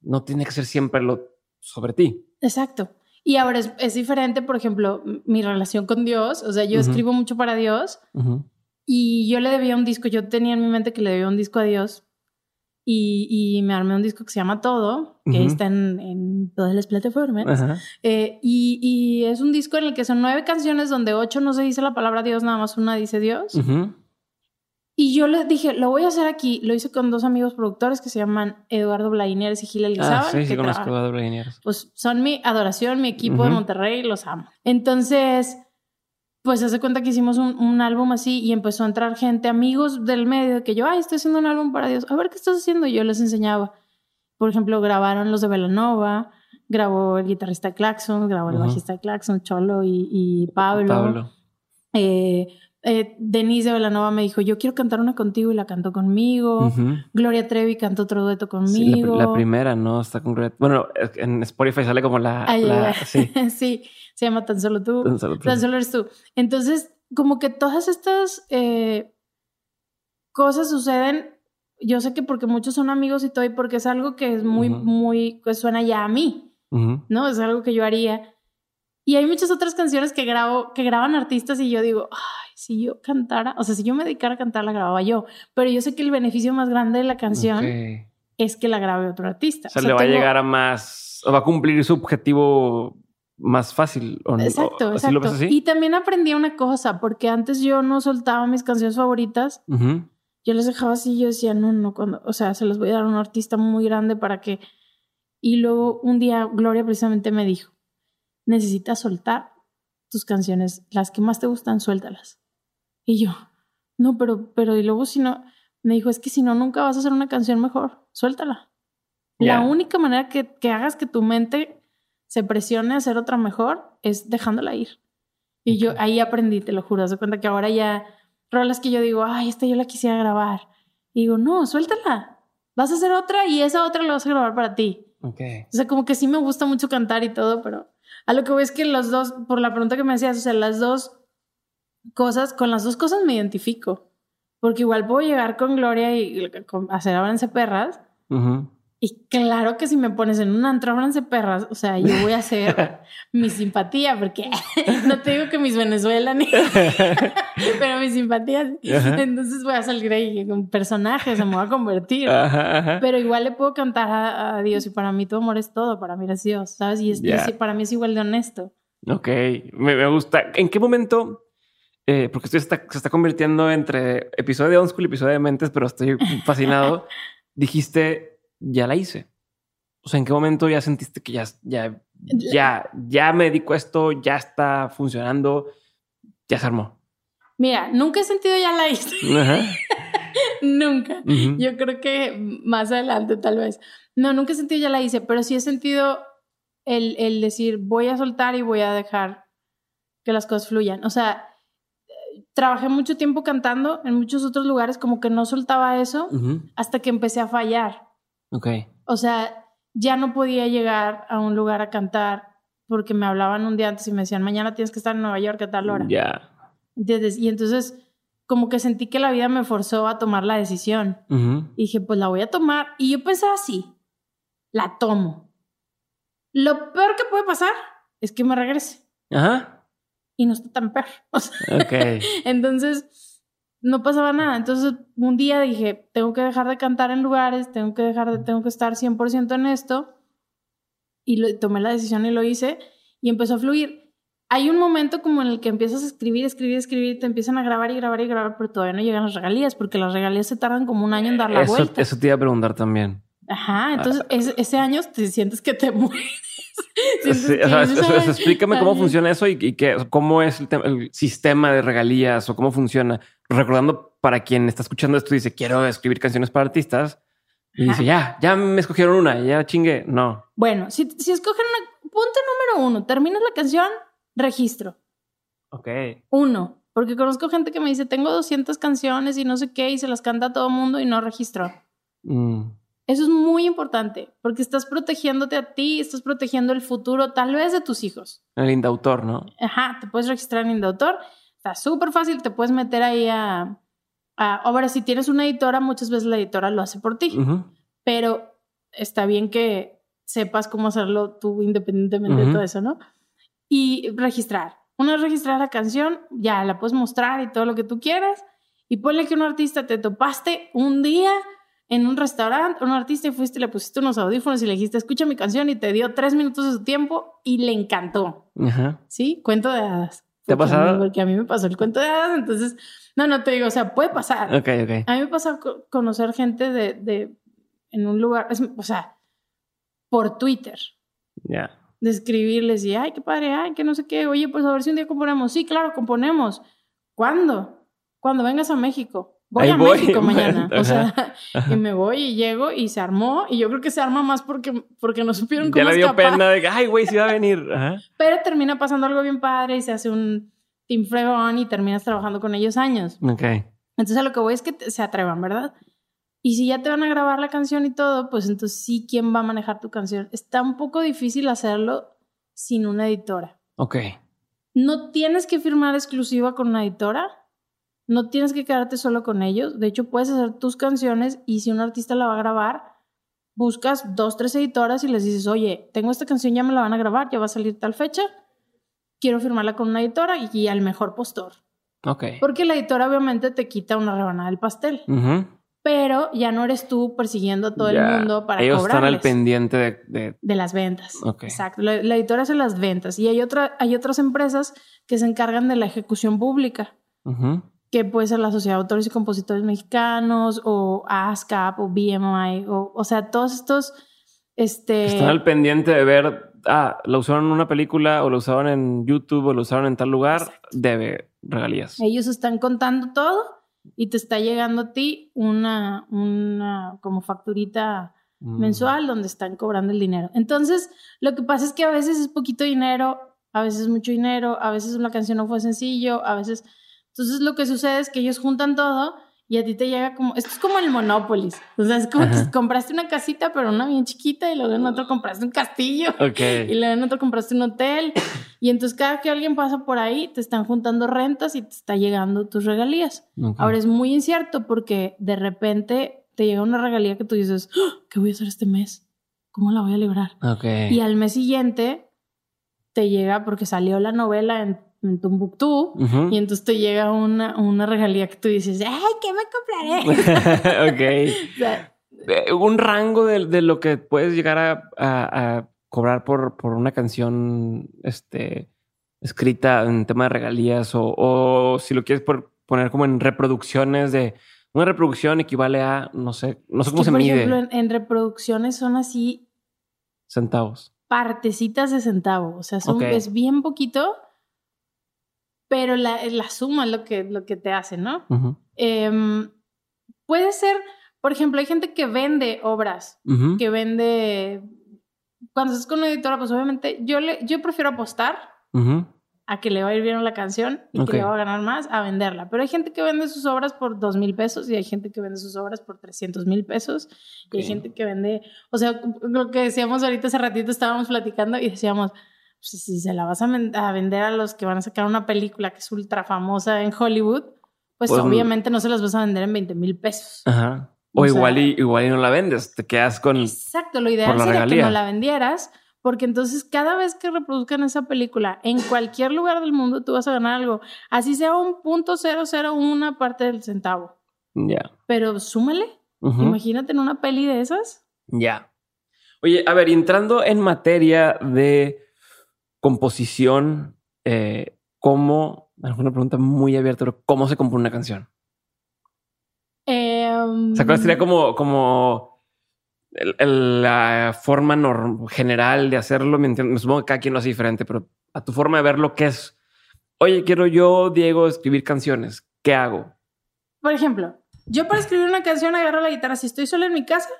no tiene que ser siempre lo sobre ti. Exacto. Y ahora es, diferente, por ejemplo, mi relación con Dios. O sea, yo escribo mucho para Dios y yo le debía un disco. Yo tenía en mi mente que le debía un disco a Dios y, me armé un disco que se llama Todo, que está en, todas las plataformas. Eh, y, es un disco en el que son nueve canciones donde ocho no se dice la palabra Dios, nada más una dice Dios. Y yo le dije, lo voy a hacer aquí. Lo hice con dos amigos productores que se llaman Eduardo Blaineres y Gil Elizabeth. Ah, sí, sí, conozco a Eduardo. Pues son mi adoración, mi equipo de Monterrey, los amo. Entonces, pues hace cuenta que hicimos un, álbum así y empezó a entrar gente, amigos del medio, que yo, ay, estoy haciendo un álbum para Dios. A ver, ¿qué estás haciendo? Y yo les enseñaba. Por ejemplo, grabaron los de Velanova, grabó el guitarrista Claxon, grabó el bajista Claxon, Cholo y, Pablo. Pablo. Eh, eh, Denise de Velanova me dijo, yo quiero cantar una contigo y la cantó conmigo. Gloria Trevi cantó otro dueto conmigo. la, primera, ¿no? Está con. Bueno, en Spotify sale como la... sí. sí, se llama Tan Solo Tú. Tan Solo, tú. Tan solo eres tú. Entonces, como que todas estas eh, cosas suceden, yo sé que porque muchos son amigos y todo, y porque es algo que es muy, muy, que suena ya a mí, ¿no? Es algo que yo haría. Y hay muchas otras canciones que grabo, que graban artistas y yo digo, ay, si yo cantara, o sea, si yo me dedicara a cantar, la grababa yo. Pero yo sé que el beneficio más grande de la canción es que la grabe otro artista. O sea, le va a llegar a más, o va a cumplir su objetivo más fácil. ¿o exacto, exacto. Y también aprendí una cosa, porque antes yo no soltaba mis canciones favoritas. Yo les dejaba así, yo decía, no, no, cuando, o sea, se los voy a dar a un artista muy grande para que... Y luego un día Gloria precisamente me dijo, necesitas soltar tus canciones, las que más te gustan, suéltalas. Y yo, no, pero, pero, y luego si no, me dijo, es que si no, nunca vas a hacer una canción mejor, suéltala. La única manera que, que, hagas que tu mente se presione a hacer otra mejor es dejándola ir. Y yo ahí aprendí, te lo juro, se cuenta que ahora ya rolas que yo digo, ay, esta yo la quisiera grabar. Y digo, no, suéltala. Vas a hacer otra y esa otra la vas a grabar para ti. Okay. O sea, como que sí me gusta mucho cantar y todo, pero a lo que voy es que los dos, por la pregunta que me hacías, o sea, las dos cosas, con las dos cosas me identifico. Porque igual puedo llegar con Gloria y hacer Ábranse Perras. Y claro que si me pones en un antro Perras, o sea, yo voy a hacer mi simpatía, porque no te digo que mis Venezuela pero mi simpatía. Entonces voy a salir ahí con personajes, se me va a convertir. Pero igual le puedo cantar a, Dios y para mí tu amor es todo, para mí es Dios, ¿sabes? Y, para mí es igual de honesto. Ok, me, me gusta. ¿En qué momento eh, porque esto se está convirtiendo entre episodio de On School y episodio de Mentes, pero estoy fascinado. Dijiste, ya la hice. O sea, ¿en qué momento ya sentiste que ya, ya, ya, ya me dedico a esto, ya está funcionando, ya se armó? Mira, nunca he sentido ya la hice. nunca. Yo creo que más adelante tal vez. No, nunca he sentido ya la hice, pero sí he sentido el, el decir voy a soltar y voy a dejar que las cosas fluyan. O sea, trabajé mucho tiempo cantando en muchos otros lugares, como que no soltaba eso hasta que empecé a fallar. Ok. O sea, ya no podía llegar a un lugar a cantar porque me hablaban un día antes y me decían, mañana tienes que estar en Nueva York a tal hora. Ya. Y entonces, como que sentí que la vida me forzó a tomar la decisión. Y dije, pues la voy a tomar. Y yo pensaba así, la tomo. Lo peor que puede pasar es que me regrese. Ajá y no está tan peor. entonces, no pasaba nada. Entonces, un día dije, tengo que dejar de cantar en lugares, tengo que dejar de, tengo que estar 100% en esto. Y lo, tomé la decisión y lo hice y empezó a fluir. Hay un momento como en el que empiezas a escribir, escribir, escribir, te empiezan a grabar y grabar y grabar, pero todavía no llegan las regalías, porque las regalías se tardan como un año en dar la vuelta. Eso te iba a preguntar también. Ajá, entonces ah. ese año te sientes que te mueres. explícame cómo funciona eso y, cómo es el, sistema de regalías o cómo funciona. Recordando para quien está escuchando esto y dice quiero escribir canciones para artistas y dice ya, ya me escogieron una, ya chingue. No. Bueno, si, si escogen una, punto número uno, terminas la canción, registro. Ok. Uno, porque conozco gente que me dice tengo 200 canciones y no sé qué y se las canta a todo mundo y no registro. Mm. Eso es muy importante porque estás protegiéndote a ti, estás protegiendo el futuro tal vez de tus hijos. El indautor, ¿no? Ajá, te puedes registrar en indautor. Está súper fácil, te puedes meter ahí a, Ahora, si tienes una editora, muchas veces la editora lo hace por ti. Pero está bien que sepas cómo hacerlo tú independientemente de todo eso, ¿no? y registrar. Una vez registrada la canción, ya la puedes mostrar y todo lo que tú quieras. Y ponle que un artista te topaste un día en un restaurante, un artista y fuiste y le pusiste unos audífonos y le dijiste, escucha mi canción y te dio tres minutos de su tiempo y le encantó. Ajá. ¿Sí? Cuento de hadas. ¿Te ha pasado? porque a mí me pasó el cuento de hadas, entonces, no, no te digo, o sea, puede pasar. Ok, ok. A mí me pasa conocer gente de, de, en un lugar, o sea, por Twitter. Ya. De escribirles y, ay, qué padre, ay, que no sé qué, oye, pues a ver si un día componemos. Sí, claro, componemos. ¿Cuándo? Cuando vengas a México voy a México mañana. O sea, y me voy y llego y se armó. Y yo creo que se arma más porque, porque no supieron cómo Ya le dio pena de que, ay, güey, sí va a venir. Pero termina pasando algo bien padre y se hace un team fregón y terminas trabajando con ellos años. Ok. Entonces a lo que voy es que se atrevan, ¿verdad? Y si ya te van a grabar la canción y todo, pues entonces sí, ¿quién va a manejar tu canción? Está un poco difícil hacerlo sin una editora. Ok. No tienes que firmar exclusiva con una editora no tienes que quedarte solo con ellos. De hecho, puedes hacer tus canciones y si un artista la va a grabar, buscas dos, tres editoras y les dices, oye, tengo esta canción, ya me la van a grabar, ya va a salir tal fecha. Quiero firmarla con una editora y, al mejor postor. Ok. Porque la editora obviamente te quita una rebanada del pastel. Pero ya no eres tú persiguiendo a todo el mundo para Ellos están al pendiente de, de... las ventas. Exacto. La, editora hace las ventas. Y hay, otra, hay otras empresas que se encargan de la ejecución pública que puede ser la Sociedad de Autores y Compositores Mexicanos o ASCAP o BMI o, o sea, todos estos... Este... Están al pendiente de ver, ah, lo usaron en una película o lo usaron en YouTube o lo usaron en tal lugar, debe regalías. Ellos están contando todo y te está llegando a ti una, una como facturita mm. mensual donde están cobrando el dinero. Entonces, lo que pasa es que a veces es poquito dinero, a veces es mucho dinero, a veces una canción no fue sencillo, a veces entonces lo que sucede es que ellos juntan todo y a ti te llega como, esto es como el Monopoly. O sea, es como que compraste una casita, pero una bien chiquita, y luego en otro compraste un castillo. Y luego en otro compraste un hotel. Y entonces cada que alguien pasa por ahí, te están juntando rentas y te está llegando tus regalías. Ahora es muy incierto porque de repente te llega una regalía que tú dices, ¡Ah! ¿qué voy a hacer este mes? ¿Cómo la voy a librar? Y al mes siguiente te llega porque salió la novela en en Tumbuctú y entonces te llega una, una regalía que tú dices, ¡ay, qué me compraré! ok. Eh, un rango de, lo que puedes llegar a, cobrar por, por, una canción este, escrita en tema de regalías o, si lo quieres poner como en reproducciones de una reproducción equivale a no sé, no sé cómo se mide. Por ejemplo, en, reproducciones son así centavos. Partecitas de centavo, o sea, son, es bien poquito pero la, la suma es lo que, lo que te hace, ¿no? Em, puede ser, por ejemplo, hay gente que vende obras, que vende... Cuando estás con una editora, pues obviamente yo, le, yo prefiero apostar a que le va a ir bien la canción y que le va a ganar más a venderla. Pero hay gente que vende sus obras por dos mil pesos y hay gente que vende sus obras por 300 mil pesos. Y hay gente que vende, o sea, lo que decíamos ahorita hace ratito estábamos platicando y decíamos, pues, si se la vas a, vender a los que van a sacar una película que es ultra famosa en Hollywood, pues, pues obviamente no se las vas a vender en 20 mil pesos. Ajá. O, igual, y, igual y no la vendes, te quedas con... Exacto, lo ideal sería que no la vendieras, porque entonces cada vez que reproduzcan esa película en cualquier lugar del mundo tú vas a ganar algo, así sea un punto cero cero una parte del centavo. Ya. Pero súmale, imagínate en una peli de esas. Ya. Oye, a ver, entrando en materia de composición, eh, ¿cómo? Alguna pregunta muy abierta, pero ¿cómo se compone una canción? Eh, o sea, ¿cuál sería como, como la forma general de hacerlo? Me, supongo que cada quien lo hace diferente, pero a tu forma de ver lo que es. Oye, quiero yo, Diego, escribir canciones. ¿Qué hago? Por ejemplo, yo para escribir una canción agarro la guitarra si estoy sola en mi casa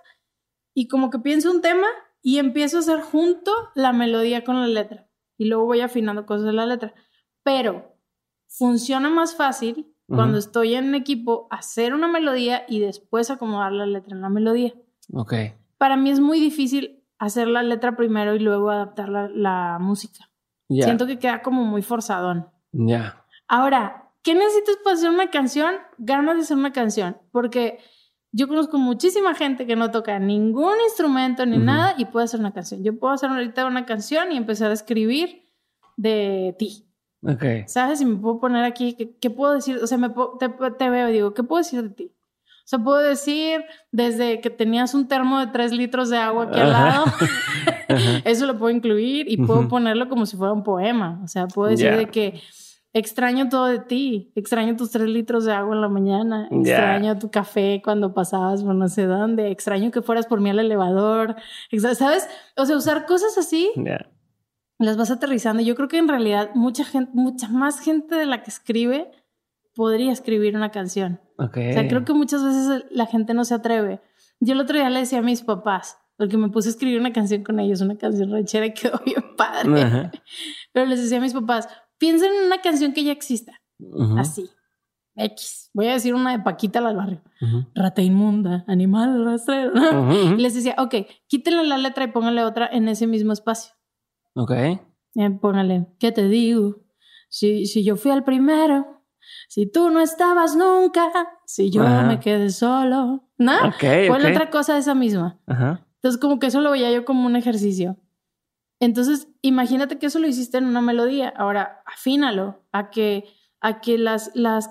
y como que pienso un tema y empiezo a hacer junto la melodía con la letra y luego voy afinando cosas de la letra. Pero funciona más fácil cuando estoy en equipo hacer una melodía y después acomodar la letra en la melodía. Ok. Para mí es muy difícil hacer la letra primero y luego adaptar la, música. Siento que queda como muy forzadón. Ya. Ahora, ¿qué necesitas para hacer una canción? Ganas de hacer una canción. Porque yo conozco muchísima gente que no toca ningún instrumento ni nada y puede hacer una canción. Yo puedo hacer ahorita una canción y empezar a escribir de ti. ¿Sabes? Si me puedo poner aquí, ¿qué, puedo decir? O sea, me te, te, veo y digo, ¿qué puedo decir de ti? O sea, puedo decir desde que tenías un termo de tres litros de agua aquí al lado, eso lo puedo incluir y puedo ponerlo como si fuera un poema. O sea, puedo decir de que extraño todo de ti, extraño tus tres litros de agua en la mañana, extraño tu café cuando pasabas por no sé dónde, extraño que fueras por mí al elevador, ¿sabes? O sea, usar cosas así. Las vas aterrizando. Yo creo que en realidad mucha gente, mucha más gente de la que escribe podría escribir una canción. O sea, creo que muchas veces la gente no se atreve. Yo el otro día le decía a mis papás, porque me puse a escribir una canción con ellos, una canción ranchera y quedó bien padre. Pero les decía a mis papás, piensen en una canción que ya exista. Así. X. Voy a decir una de Paquita al barrio. Rata inmunda, animal rastrero. Y les decía, ok, quítenle la letra y pónganle otra en ese mismo espacio. Ok. Y póngale, ¿qué te digo? Si, si yo fui al primero, si tú no estabas nunca, si yo me quedé solo, ¿no? Ok. Fue otra cosa de esa misma. Entonces, como que eso lo veía yo como un ejercicio. Entonces, imagínate que eso lo hiciste en una melodía. Ahora, afínalo a que, a que las, las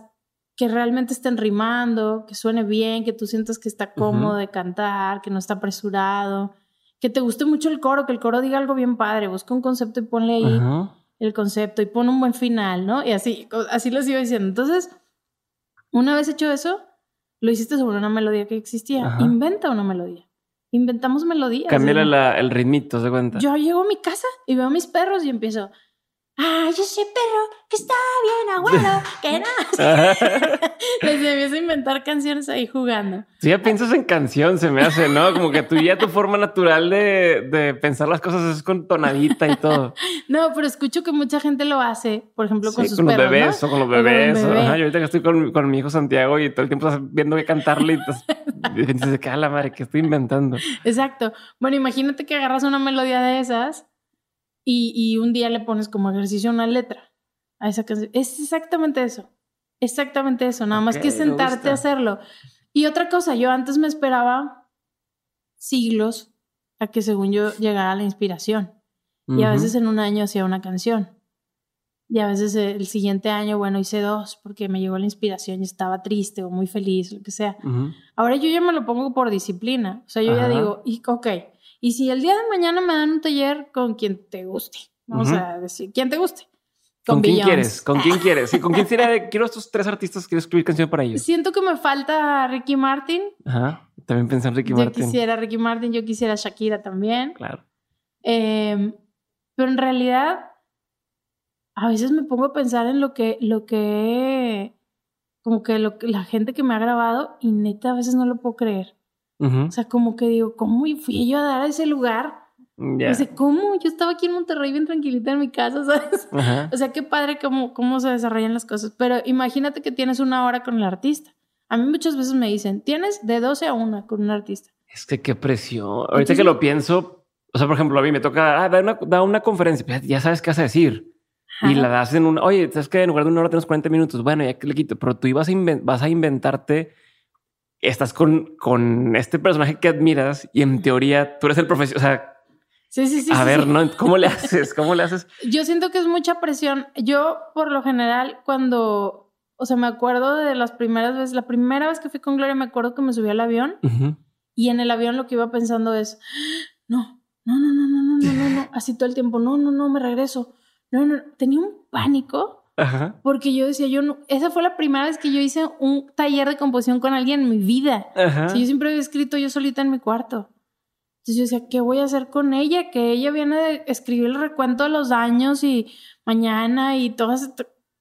que realmente estén rimando, que suene bien, que tú sientas que está cómodo de cantar, que no está apresurado, que te guste mucho el coro, que el coro diga algo bien padre, busca un concepto y ponle ahí el concepto y pon un buen final, ¿no? Y así, así les iba diciendo. Entonces, una vez hecho eso, lo hiciste sobre una melodía que existía. Inventa una melodía inventamos melodías. Cambiar el ritmito, ¿se cuenta? Yo llego a mi casa y veo a mis perros y empiezo. ¡Ay, ese perro que está bien abuelo! ¡Que no! Les a inventar canciones ahí jugando. Si ya piensas en canción, se me hace, ¿no? Como que tú ya tu forma natural de, de pensar las cosas es con tonadita y todo. no, pero escucho que mucha gente lo hace, por ejemplo, con sus con los bebés o con los bebés. Ajá, yo ahorita que estoy con, con, mi hijo Santiago y todo el tiempo viendo que cantarle y pues, dices, ¿qué la madre que estoy inventando? Exacto. Bueno, imagínate que agarras una melodía de esas y, un día le pones como ejercicio una letra a esa canción. Es exactamente eso. Exactamente eso. Nada más que sentarte a hacerlo. Y otra cosa, yo antes me esperaba siglos a que según yo llegara la inspiración. Y a veces en un año hacía una canción. Y a veces el siguiente año, bueno, hice dos porque me llegó la inspiración y estaba triste o muy feliz, lo que sea. Ahora yo ya me lo pongo por disciplina. O sea, yo ya digo, y, ok, y si el día de mañana me dan un taller con quien te guste, vamos a decir, quien te guste. ¿Con, quién quieres? ¿Con quién quieres? ¿Con quién quiero estos tres artistas? Quiero escribir canción para ellos. Siento que me falta Ricky Martin. Ajá. También pensé en Ricky Martin. Yo quisiera Ricky Martin, yo quisiera Shakira también. Claro. Em, pero en realidad, a veces me pongo a pensar en lo que, lo que, como que lo, la gente que me ha grabado y neta a veces no lo puedo creer. O sea, como que digo, ¿cómo fui yo a dar a ese lugar? Dice, ¿cómo? Yo estaba aquí en Monterrey bien tranquilita en mi casa, ¿sabes? O sea, qué padre cómo, cómo se desarrollan las cosas. Pero imagínate que tienes una hora con el artista. A mí muchas veces me dicen, tienes de 12 a 1 con un artista. Es que qué presión. Ahorita que lo pienso, o sea, por ejemplo, a mí me toca ah, dar una, da una conferencia, ya sabes qué vas a decir. Y la das en un, oye, ¿sabes que En lugar de una hora tenemos 40 minutos. Bueno, ya que le quito, pero tú ibas a, vas a inventarte estás con, con este personaje que admiras y en teoría tú eres el profesor. O sea, sí, sí, sí. A ver, ¿no? ¿Cómo le haces? ¿Cómo le haces? Yo siento que es mucha presión. Yo, por lo general, cuando, o sea, me acuerdo de las primeras veces, la primera vez que fui con Gloria, me acuerdo que me subí al avión y en el avión lo que iba pensando es, no, no, no, no, no, no, no, no, no, así todo el tiempo, no, no, no, me regreso. No, no, tenía un pánico Ajá. Porque yo decía, yo no, esa fue la primera vez que yo hice un taller de composición con alguien en mi vida. Ajá. yo siempre había escrito yo solita en mi cuarto. Entonces yo decía, ¿qué voy a hacer con ella? Que ella viene de escribir el recuento de los años y mañana y todo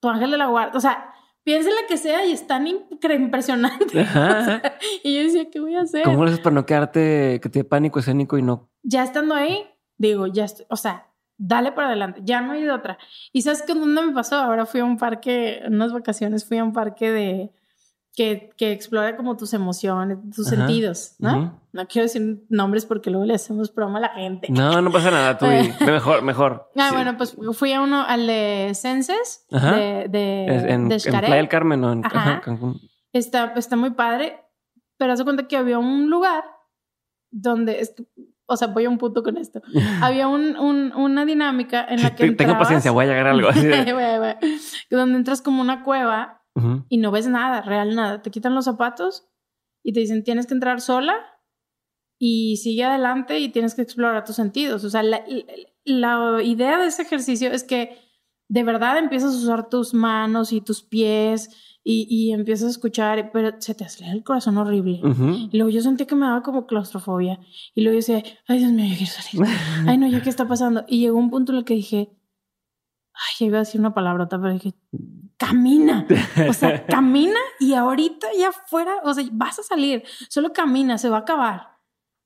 tu ángel de la guarda. O sea, piénsela que sea y es tan impresionante. Ajá. y yo decía, ¿qué voy a hacer? ¿Cómo lo haces para no quedarte, que te dé pánico escénico y no? Ya estando ahí, digo, ya o sea, dale para adelante, ya no hay de otra. ¿Y sabes qué dónde me pasó? Ahora fui a un parque, en unas vacaciones fui a un parque de que, que explora como tus emociones, tus sentidos, ¿no? No quiero decir nombres porque luego le hacemos broma a la gente. No, no pasa nada, tú mejor, mejor. Ah, bueno, pues fui a uno, al de Senses, de, de, en, de Playa del Carmen, ¿no? En Cancún. Está, está muy padre, pero hace cuenta que había un lugar donde, o sea, voy a un punto con esto. Había un, un, una dinámica en la que. Tengo paciencia, voy a llegar a algo así. donde entras como una cueva y no ves nada, real nada. Te quitan los zapatos y te dicen tienes que entrar sola y sigue adelante y tienes que explorar tus sentidos. O sea, la, la idea de ese ejercicio es que de verdad empiezas a usar tus manos y tus pies y, y empiezas a escuchar, pero se te acelera el corazón horrible. Y luego yo sentí que me daba como claustrofobia. Y luego yo decía, ay Dios mío, yo quiero salir. ay no, ¿ya qué está pasando? Y llegó un punto en el que dije, ay, ya iba a decir una palabrota, pero dije, camina. O sea, camina y ahorita ya fuera, o sea, vas a salir. Solo camina, se va a acabar.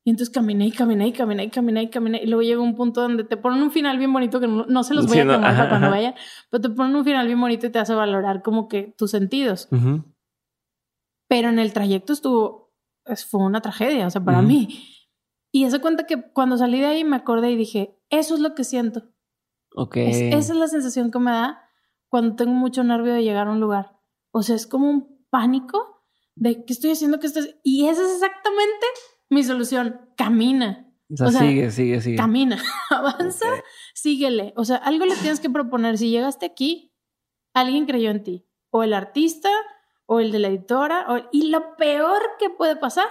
Y entonces caminé y caminé y caminé y caminé y caminé. Y luego llega un punto donde te ponen un final bien bonito que no, se los voy a tomar para cuando vayan, pero te ponen un final bien bonito y te hace valorar como que tus sentidos. Pero en el trayecto estuvo, fue una tragedia, o sea, para mí. Y esa cuenta que cuando salí de ahí me acordé y dije, eso es lo que siento. Ok. esa es la sensación que me da cuando tengo mucho nervio de llegar a un lugar. O sea, es como un pánico de qué estoy haciendo, que estoy... Y eso es exactamente mi solución, camina. O sea, sigue, sigue, sigue. Camina, avanza, síguele. O sea, algo le tienes que proponer. Si llegaste aquí, alguien creyó en ti. O el artista, o el de la editora. O... Y lo peor que puede pasar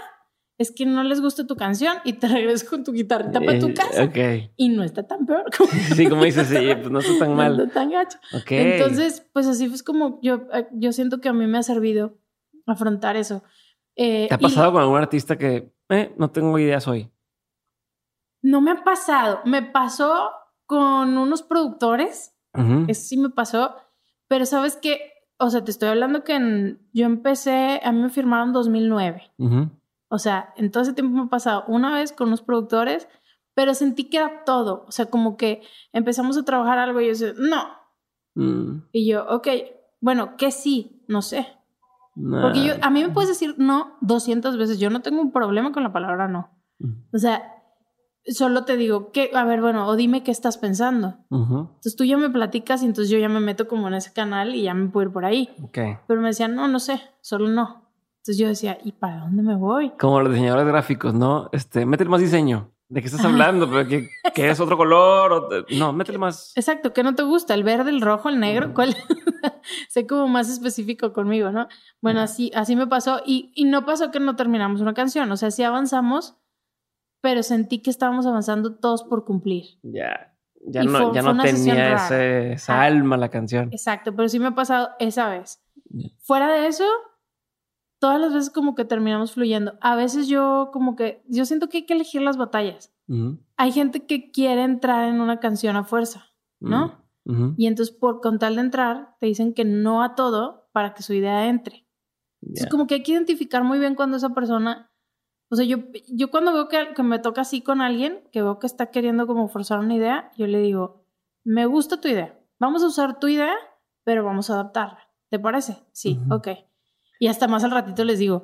es que no les guste tu canción y te regreses con tu guitarrita para tu eh, casa. Y no está tan peor. Como... Sí, como dices, sí, pues no está tan mal. No está tan gacho. Entonces, pues así es como yo, eh, yo siento que a mí me ha servido afrontar eso. Eh, ¿Te ha pasado con algún artista que eh, no tengo ideas hoy? No me ha pasado. Me pasó con unos productores. Eso sí me pasó. Pero sabes que, o sea, te estoy hablando que yo empecé, a mí me firmaron en 2009. O sea, en todo ese tiempo me ha pasado una vez con unos productores, pero sentí que era todo. O sea, como que empezamos a trabajar algo y yo decía, no. Mm. Y yo, ok, bueno, que sí, no sé. Porque yo, a mí me puedes decir no 200 veces. Yo no tengo un problema con la palabra no. O sea, solo te digo, que, a ver, bueno, o dime qué estás pensando. Entonces tú ya me platicas y entonces yo ya me meto como en ese canal y ya me puedo ir por ahí. Pero me decían, no, no sé, solo no. Entonces yo decía, ¿y para dónde me voy? Como los diseñadores gráficos, ¿no? Este, métele más diseño. ¿De qué estás hablando? ¿Pero que, es otro color? no, métele más. Exacto, ¿qué no te gusta? ¿El verde, el rojo, el negro? ¿Cuál? sé como más específico conmigo, ¿no? Bueno, así, así me pasó. Y, y no pasó que no terminamos una canción. O sea, sí avanzamos, pero sentí que estábamos avanzando todos por cumplir. Ya. Ya no, ya no tenía ese, esa alma la canción. Exacto, pero sí me ha pasado esa vez. Fuera de eso, todas las veces como que terminamos fluyendo. A veces yo como que, yo siento que hay que elegir las batallas. Hay gente que quiere entrar en una canción a fuerza, ¿no? Y entonces por con tal de entrar, te dicen que no a todo para que su idea entre. Es como que hay que identificar muy bien cuando esa persona, o sea, yo, yo cuando veo que, que me toca así con alguien, que veo que está queriendo como forzar una idea, yo le digo, me gusta tu idea, vamos a usar tu idea, pero vamos a adaptarla. ¿Te parece? Sí, ok. Y hasta más al ratito les digo,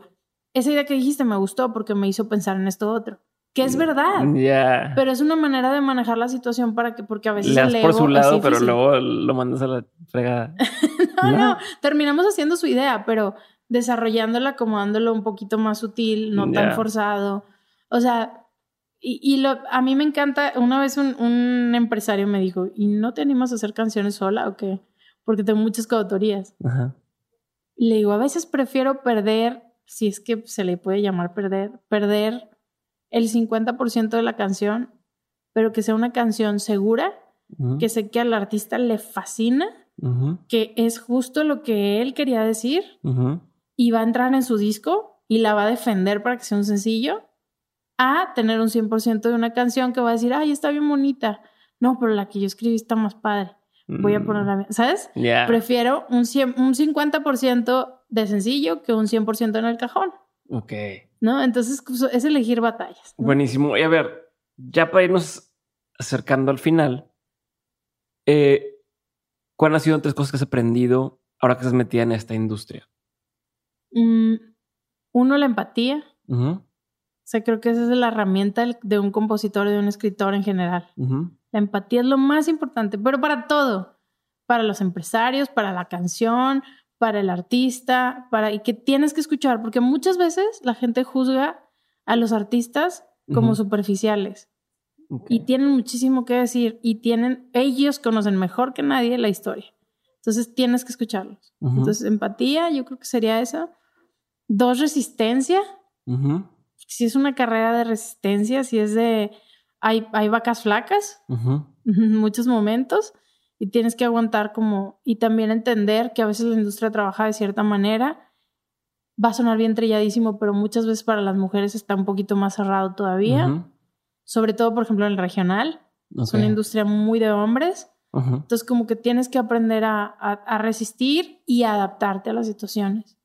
esa idea que dijiste me gustó porque me hizo pensar en esto otro. Que es verdad. Ya. Pero es una manera de manejar la situación para que, porque a veces. Le das por su lado, pero luego lo mandas a la fregada. no, no, terminamos haciendo su idea, pero desarrollándola, acomodándolo un poquito más sutil, no tan forzado. O sea, y, y lo, a mí me encanta. Una vez un, un, empresario me dijo, ¿y no te animas a hacer canciones sola o qué? Porque tengo muchas coautorías. Ajá. Le digo, a veces prefiero perder, si es que se le puede llamar perder, perder el 50% de la canción, pero que sea una canción segura, que sé que al artista le fascina, que es justo lo que él quería decir y va a entrar en su disco y la va a defender para que sea un sencillo, a tener un 100% de una canción que va a decir, ay, está bien bonita. No, pero la que yo escribí está más padre voy a mm. ponerla, ¿sabes? Prefiero un, un 50% de sencillo que un 100% en el cajón. Ok. ¿No? Entonces pues, es elegir batallas. Buenísimo. Y a ver, ya para irnos acercando al final, eh, ¿cuáles han sido tres cosas que has aprendido ahora que estás metida en esta industria? Mm, uno, la empatía. O sea, creo que esa es la herramienta de un compositor y de un escritor en general. La empatía es lo más importante, pero para todo, para los empresarios, para la canción, para el artista, para y que tienes que escuchar, porque muchas veces la gente juzga a los artistas como superficiales. Y tienen muchísimo que decir y tienen, ellos conocen mejor que nadie la historia. Entonces tienes que escucharlos. Entonces, empatía, yo creo que sería eso. Dos, resistencia. Si es una carrera de resistencia, si es de. Hay, hay vacas flacas en muchos momentos y tienes que aguantar como. Y también entender que a veces la industria trabaja de cierta manera. Va a sonar bien trilladísimo, pero muchas veces para las mujeres está un poquito más cerrado todavía. Sobre todo, por ejemplo, en el regional. Es una industria muy de hombres. Entonces, como que tienes que aprender a, resistir y adaptarte a las situaciones.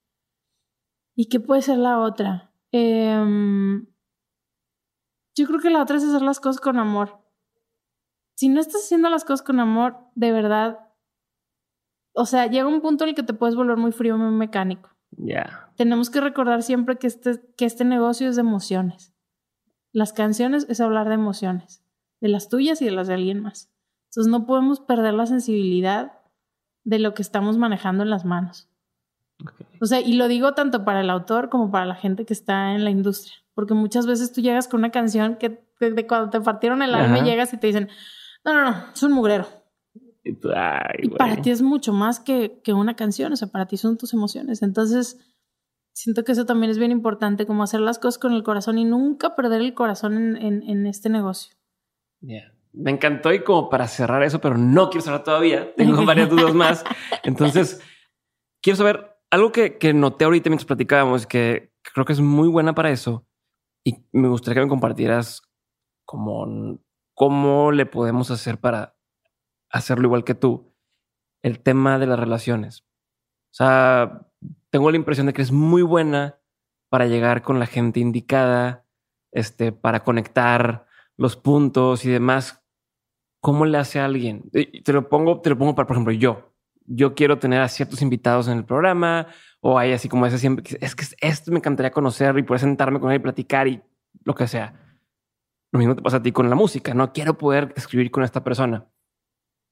¿Y qué puede ser la otra? Em, yo creo que la otra es hacer las cosas con amor. Si no estás haciendo las cosas con amor, de verdad, o sea, llega un punto en el que te puedes volver muy frío, muy mecánico. Ya. Tenemos que recordar siempre que este, que este negocio es de emociones. Las canciones es hablar de emociones, de las tuyas y de las de alguien más. Entonces no podemos perder la sensibilidad de lo que estamos manejando en las manos. O sea, y lo digo tanto para el autor como para la gente que está en la industria, porque muchas veces tú llegas con una canción que de cuando te partieron el alma llegas y te dicen, no, no, no, es un mugrero. Y, para ti es mucho más que, que, una canción, o sea, para ti son tus emociones. Entonces, siento que eso también es bien importante, como hacer las cosas con el corazón y nunca perder el corazón en, en, este negocio. Yeah me encantó y como para cerrar eso, pero no quiero cerrar todavía. Tengo varias dudas más. Entonces, quiero saber algo que, que noté ahorita mientras platicábamos, que creo que es muy buena para eso. Y me gustaría que me compartieras cómo le podemos hacer para hacerlo igual que tú. El tema de las relaciones. O sea, tengo la impresión de que es muy buena para llegar con la gente indicada, este, para conectar los puntos y demás. ¿cómo le hace a alguien? Te lo pongo, te lo pongo para, por ejemplo, yo. Yo quiero tener a ciertos invitados en el programa o hay así como ese siempre. Es que esto me encantaría conocer y poder sentarme con él y platicar y lo que sea. Lo mismo te pasa a ti con la música. No quiero poder escribir con esta persona.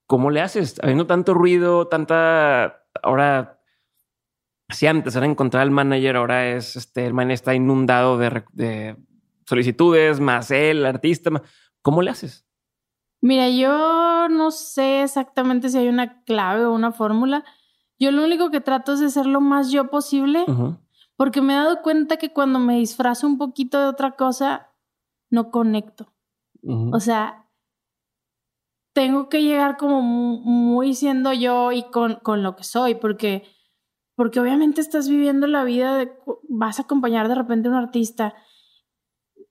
¿Cómo le haces? Habiendo tanto ruido, tanta ahora. Si antes era encontrar al manager, ahora es este el manager está inundado de, de solicitudes, más él, el artista. ¿Cómo le haces? Mira, yo no sé exactamente si hay una clave o una fórmula. Yo lo único que trato es de ser lo más yo posible, porque me he dado cuenta que cuando me disfrazo un poquito de otra cosa, no conecto. O sea, tengo que llegar como muy siendo yo y con, con lo que soy, porque, porque obviamente estás viviendo la vida de, vas a acompañar de repente a un artista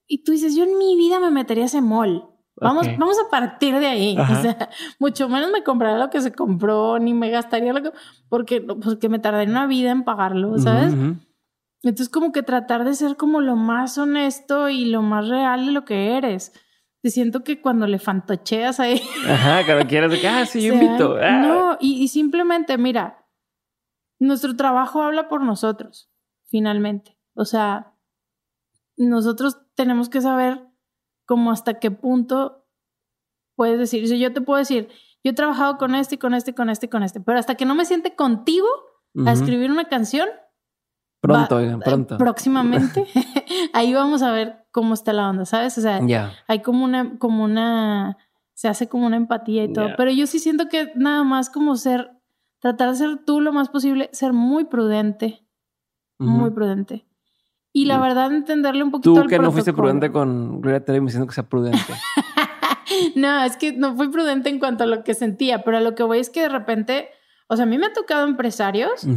y tú dices, yo en mi vida me metería ese mall. Vamos, vamos a partir de ahí. O sea, mucho menos me compraría lo que se compró, ni me gastaría lo que, porque, porque me tardaría una vida en pagarlo, ¿sabes? Entonces, como que tratar de ser como lo más honesto y lo más real de lo que eres. Te siento que cuando le fantocheas ahí. Ajá, cuando quieras de que, ah, sí, yo invito. Ah. No, y, y simplemente, mira, nuestro trabajo habla por nosotros, finalmente. O sea, nosotros tenemos que saber como hasta qué punto puedes decir, yo te puedo decir, yo he trabajado con este y con este y con este y con este, pero hasta que no me siente contigo a escribir una canción. Pronto, pronto. Próximamente, ahí vamos a ver cómo está la onda, ¿sabes? O sea, hay como una, como una, se hace como una empatía y todo, pero yo sí siento que nada más como ser, tratar de ser tú lo más posible, ser muy prudente, muy prudente. Y la verdad, entenderle un poquito. Tú que no fuiste prudente con Gloria Trevi diciendo que sea prudente. no, es que no fui prudente en cuanto a lo que sentía, pero a lo que voy es que de repente, o sea, a mí me ha tocado empresarios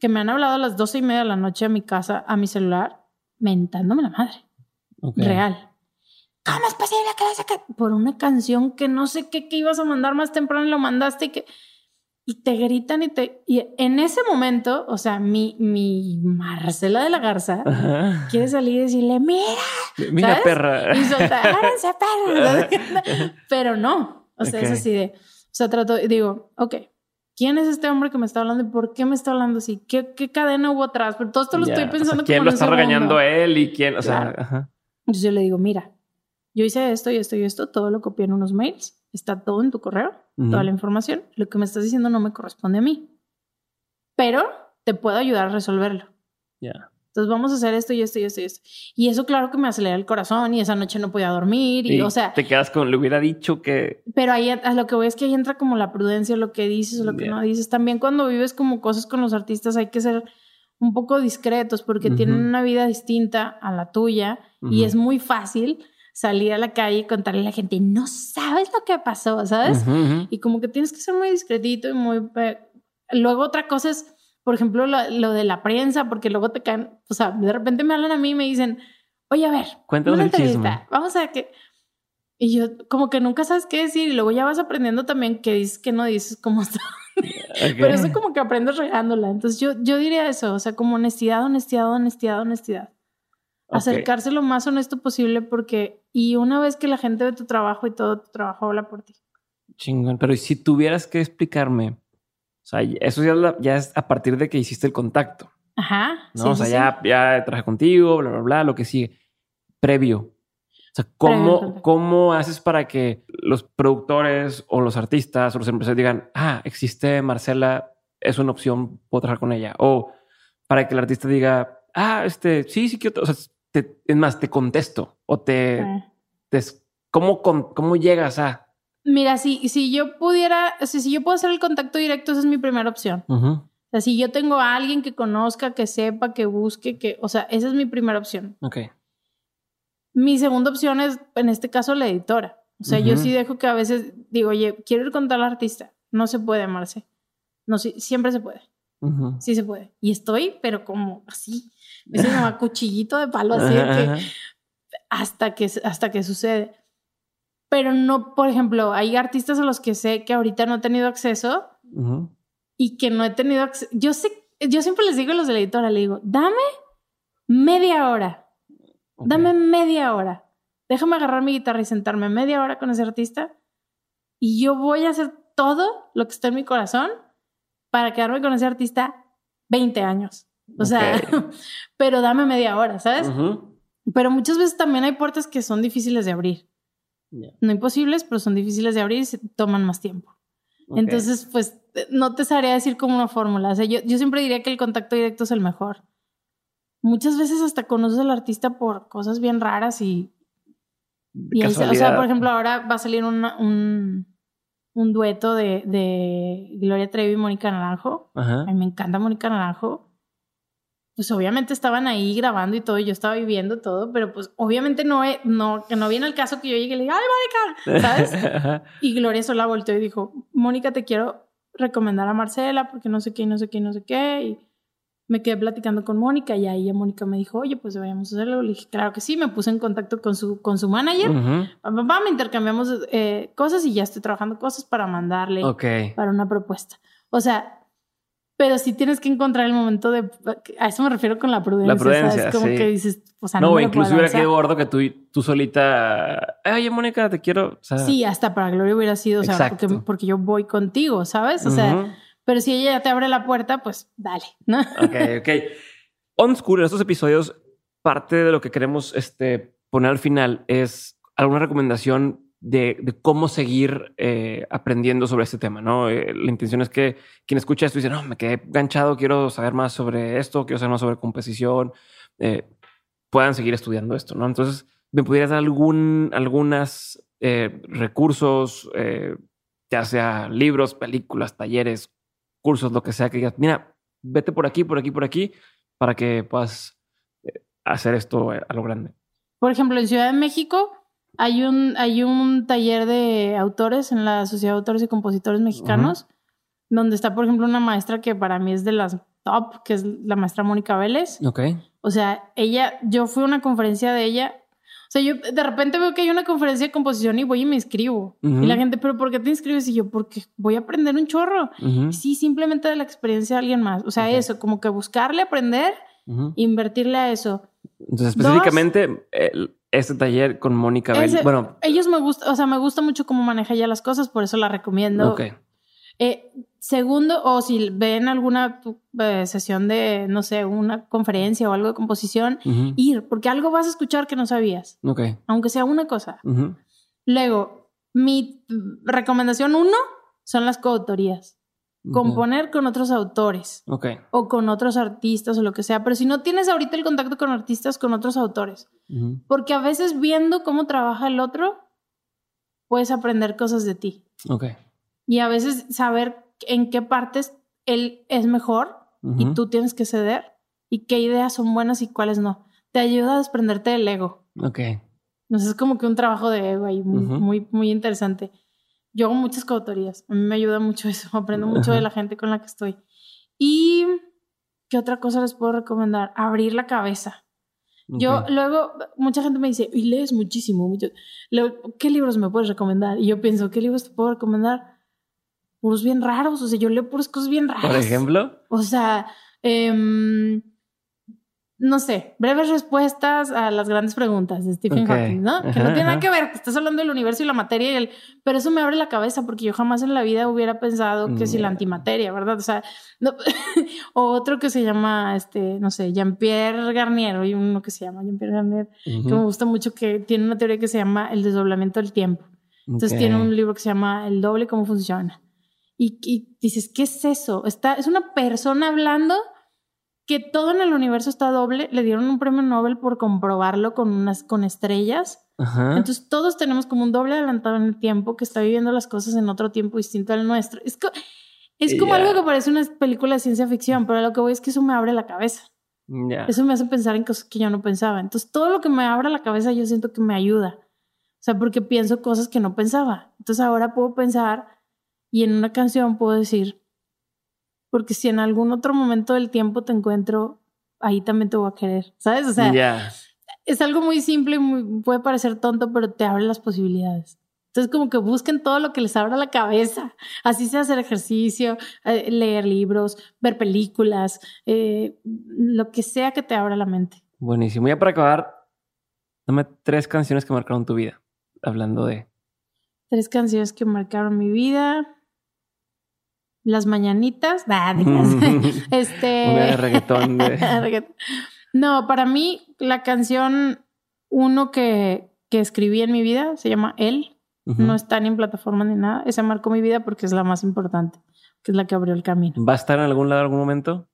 que me han hablado a las doce y media de la noche a mi casa, a mi celular, mentándome la madre. Real. ¿Cómo es posible que vas a... Por una canción que no sé qué que ibas a mandar más temprano y lo mandaste y que y te gritan y te... Y en ese momento, o sea, mi, mi Marcela de la Garza quiere salir y decirle, mira, mira perra. Y soltar, perra. Pero no, o sea, es así de... O sea, trato, digo, ok, ¿quién es este hombre que me está hablando por qué me está hablando así? ¿Qué, qué cadena hubo atrás? Pero todo esto lo estoy pensando o ¿Quién lo está regañando él y quién? O sea, ajá. Entonces yo le digo, mira, yo hice esto y esto y esto, todo lo copié en unos mails está todo en tu correo, toda la información. Lo que me estás diciendo no me corresponde a mí, pero te puedo ayudar a resolverlo. Ya. Entonces vamos a hacer esto y esto y esto y esto. Y eso claro que me acelera el corazón y esa noche no podía dormir y, o sea... Te quedas con, le hubiera dicho que... Pero ahí a lo que voy es que ahí entra como la prudencia, lo que dices o lo que no dices. También cuando vives como cosas con los artistas hay que ser un poco discretos porque tienen una vida distinta a la tuya y es muy fácil salir a la calle y contarle a la gente, no sabes lo que pasó, ¿sabes? Y como que tienes que ser muy discretito y muy... Luego otra cosa es por ejemplo, lo, de la prensa, porque luego te caen, o sea, de repente me hablan a mí y me dicen, oye, a ver, cuéntanos una entrevista, vamos a que... Y yo como que nunca sabes qué decir y luego ya vas aprendiendo también qué dices, qué no dices, cómo está. Pero eso como que aprendes regándola. Entonces yo, yo diría eso, o sea, como honestidad, honestidad, honestidad, honestidad. Acercarse lo más honesto posible porque, y una vez que la gente ve tu trabajo y todo tu trabajo habla por ti. Chingón, pero si tuvieras que explicarme o sea, eso ya, es a partir de que hiciste el contacto. Ajá. ¿no? o sea, ya, ya traje contigo, bla, bla, bla, lo que sigue. Previo. O sea, ¿cómo, ¿cómo haces para que los productores o los artistas o los empresarios digan, ah, existe Marcela, es una opción, puedo trabajar con ella? O para que el artista diga, ah, este, sí, sí quiero, o sea, es más, te contesto o te, te ¿cómo, ¿cómo llegas a? Mira, si, si yo pudiera, si yo puedo hacer el contacto directo, esa es mi primera opción. O sea, si yo tengo a alguien que conozca, que sepa, que busque, que, o sea, esa es mi primera opción. Ok. Mi segunda opción es, en este caso, la editora. O sea, yo sí dejo que a veces digo, oye, quiero ir con tal artista. No se puede, Marce. No, sí, siempre se puede. Sí se puede. Y estoy, pero como así. Me llama cuchillito de palo, así que hasta que hasta que sucede pero no, por ejemplo, hay artistas a los que sé que ahorita no he tenido acceso y que no he tenido acceso. Yo sé, yo siempre les digo a los de la editora, le digo, dame media hora, dame media hora, déjame agarrar mi guitarra y sentarme media hora con ese artista y yo voy a hacer todo lo que está en mi corazón para quedarme con ese artista 20 años. O sea, pero dame media hora, ¿sabes? Pero muchas veces también hay puertas que son difíciles de abrir. No imposibles, pero son difíciles de abrir y toman más tiempo. Entonces, pues no te sabría decir como una fórmula. O sea, yo, yo siempre diría que el contacto directo es el mejor. Muchas veces hasta conoces al artista por cosas bien raras y... y o sea, por ejemplo, ahora va a salir un, un dueto de, de, Gloria Trevi y Mónica Naranjo. A mí me encanta Mónica Naranjo pues obviamente estaban ahí grabando y todo, y yo estaba viviendo todo, pero pues obviamente no, no, que no viene el caso que yo llegue y le diga, ¡ay, Mónica! ¿Sabes? y Gloria sola volteó y dijo, Mónica, te quiero recomendar a Marcela porque no sé qué, no sé qué, no sé qué. Y me quedé platicando con Mónica y ahí Mónica me dijo, oye, pues deberíamos hacerlo. Le dije, claro que sí, me puse en contacto con su, con su manager. Papá, me intercambiamos eh, cosas y ya estoy trabajando cosas para mandarle para una propuesta. O sea, pero sí tienes que encontrar el momento de. A eso me refiero con la prudencia. La prudencia. Es como que dices, o sea, no. No, incluso hubiera quedado gordo que tú, tú solita. Oye, Mónica, te quiero. sí, hasta para Gloria hubiera sido, o sea, porque, porque, yo voy contigo, ¿sabes? O sea, pero si ella ya te abre la puerta, pues dale, ¿no? Ok, ok. On School, en estos episodios, parte de lo que queremos este, poner al final es alguna recomendación de, cómo seguir eh, aprendiendo sobre este tema, ¿no? Eh, la intención es que quien escucha esto dice, no, me quedé ganchado, quiero saber más sobre esto, quiero saber más sobre composición, eh, puedan seguir estudiando esto, ¿no? Entonces, ¿me pudieras dar algún, algunas recursos, ya sea libros, películas, talleres, cursos, lo que sea, que digas, mira, vete por aquí, por aquí, por aquí, para que puedas hacer esto a lo grande? Por ejemplo, en Ciudad de México hay un, hay un taller de autores en la Sociedad de Autores y Compositores Mexicanos, donde está, por ejemplo, una maestra que para mí es de las top, que es la maestra Mónica Vélez. Ok. O sea, ella, yo fui a una conferencia de ella. O sea, yo de repente veo que hay una conferencia de composición y voy y me inscribo. Y la gente, ¿pero por qué te inscribes? Y yo, porque voy a aprender un chorro. Sí, simplemente de la experiencia de alguien más. O sea, eso, como que buscarle aprender, invertirle a eso. Entonces, específicamente, este taller con Mónica Bueno, ellos me gusta, o sea, me gusta mucho cómo maneja ya las cosas, por eso la recomiendo. Ok. Eh, segundo, o si ven alguna eh, sesión de, no sé, una conferencia o algo de composición, ir, porque algo vas a escuchar que no sabías. Ok. Aunque sea una cosa. Luego, mi recomendación uno son las coautorías. Componer con otros autores. O con otros artistas o lo que sea. Pero si no tienes ahorita el contacto con artistas, con otros autores. Porque a veces viendo cómo trabaja el otro, puedes aprender cosas de ti. Ok. Y a veces saber en qué partes él es mejor y tú tienes que ceder y qué ideas son buenas y cuáles no. Te ayuda a desprenderte del ego. Ok. sé, es como que un trabajo de ego ahí muy, muy, muy interesante. Yo hago muchas coautorías. A mí me ayuda mucho eso. Aprendo mucho de la gente con la que estoy. Y, ¿qué otra cosa les puedo recomendar? Abrir la cabeza. Yo luego, mucha gente me dice, y lees muchísimo, mucho. ¿qué libros me puedes recomendar? Y yo pienso, ¿qué libros te puedo recomendar? Puros bien raros, o sea, yo leo puras cosas bien raras. Por ejemplo. O sea, eh, no sé, breves respuestas a las grandes preguntas de Stephen Hawking, ¿no? que no tiene nada que ver, que estás hablando del universo y la materia y el... Pero eso me abre la cabeza porque yo jamás en la vida hubiera pensado que si la antimateria, ¿verdad? O sea, o otro que se llama, este, no sé, Jean-Pierre Garnier, hay uno que se llama Jean-Pierre Garnier, que me gusta mucho, que tiene una teoría que se llama el desdoblamiento del tiempo. Entonces tiene un libro que se llama El doble, cómo funciona. Y, y dices, ¿qué es eso? Está, es una persona hablando que todo en el universo está doble. Le dieron un premio Nobel por comprobarlo con unas con estrellas. Entonces todos tenemos como un doble adelantado en el tiempo que está viviendo las cosas en otro tiempo distinto al nuestro. Es, es como algo que parece una película de ciencia ficción, pero lo que voy es que eso me abre la cabeza. Eso me hace pensar en cosas que yo no pensaba. Entonces todo lo que me abre la cabeza yo siento que me ayuda. O sea, porque pienso cosas que no pensaba. Entonces ahora puedo pensar y en una canción puedo decir, porque si en algún otro momento del tiempo te encuentro, ahí también te voy a querer, ¿sabes? O sea, es algo muy simple, muy, puede parecer tonto, pero te abre las posibilidades. Entonces, como que busquen todo lo que les abra la cabeza. Así sea hacer ejercicio, eh, leer libros, ver películas, eh, lo que sea que te abra la mente. Buenísimo. Ya para acabar, dame tres canciones que marcaron tu vida. Hablando de. Tres canciones que marcaron mi vida. Las mañanitas. este. reggaetón. no, para mí, la canción uno que, que escribí en mi vida se llama Él. No está ni en plataforma ni nada. Esa marcó mi vida porque es la más importante, que es la que abrió el camino. ¿Va a estar en algún lado algún momento?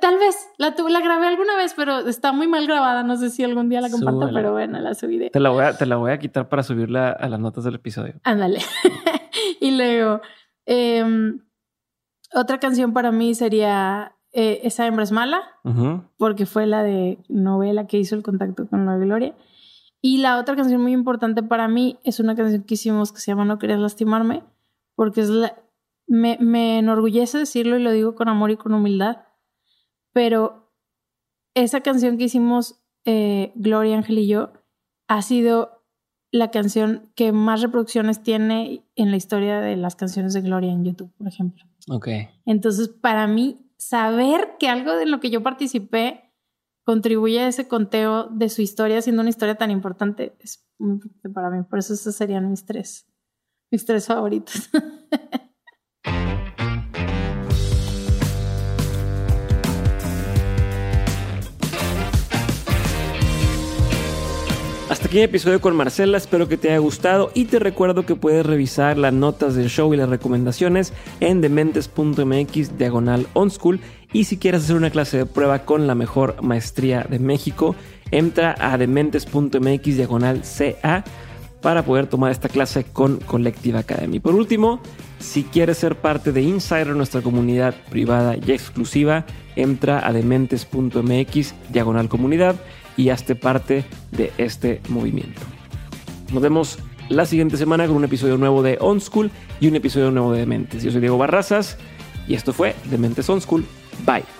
Tal vez, la, la grabé alguna vez, pero está muy mal grabada. No sé si algún día la comparto, pero bueno, la subiré. Te la, voy a, te la voy a quitar para subirla a las notas del episodio. Ándale. y luego, em, otra canción para mí sería eh, Esa hembra es mala, porque fue la de novela que hizo el contacto con la Gloria. Y la otra canción muy importante para mí es una canción que hicimos que se llama No querías lastimarme, porque es la, me, me enorgullece decirlo y lo digo con amor y con humildad, pero esa canción que hicimos eh, Gloria, Ángel y yo ha sido la canción que más reproducciones tiene en la historia de las canciones de Gloria en YouTube, por ejemplo. Ok. Entonces, para mí, saber que algo de lo que yo participé contribuye a ese conteo de su historia, siendo una historia tan importante, es muy importante para mí. Por eso esos serían mis tres, mis tres favoritos. El episodio con Marcela, espero que te haya gustado y te recuerdo que puedes revisar las notas del show y las recomendaciones en dementes.mx diagonal onschool y si quieres hacer una clase de prueba con la mejor maestría de México, entra a dementes.mx diagonal ca para poder tomar esta clase con Collective Academy. Por último, si quieres ser parte de Insider, nuestra comunidad privada y exclusiva, entra a dementes.mx diagonal comunidad y hazte parte de este movimiento. Nos vemos la siguiente semana con un episodio nuevo de On School y un episodio nuevo de Dementes. Yo soy Diego Barrazas y esto fue Dementes On School. Bye.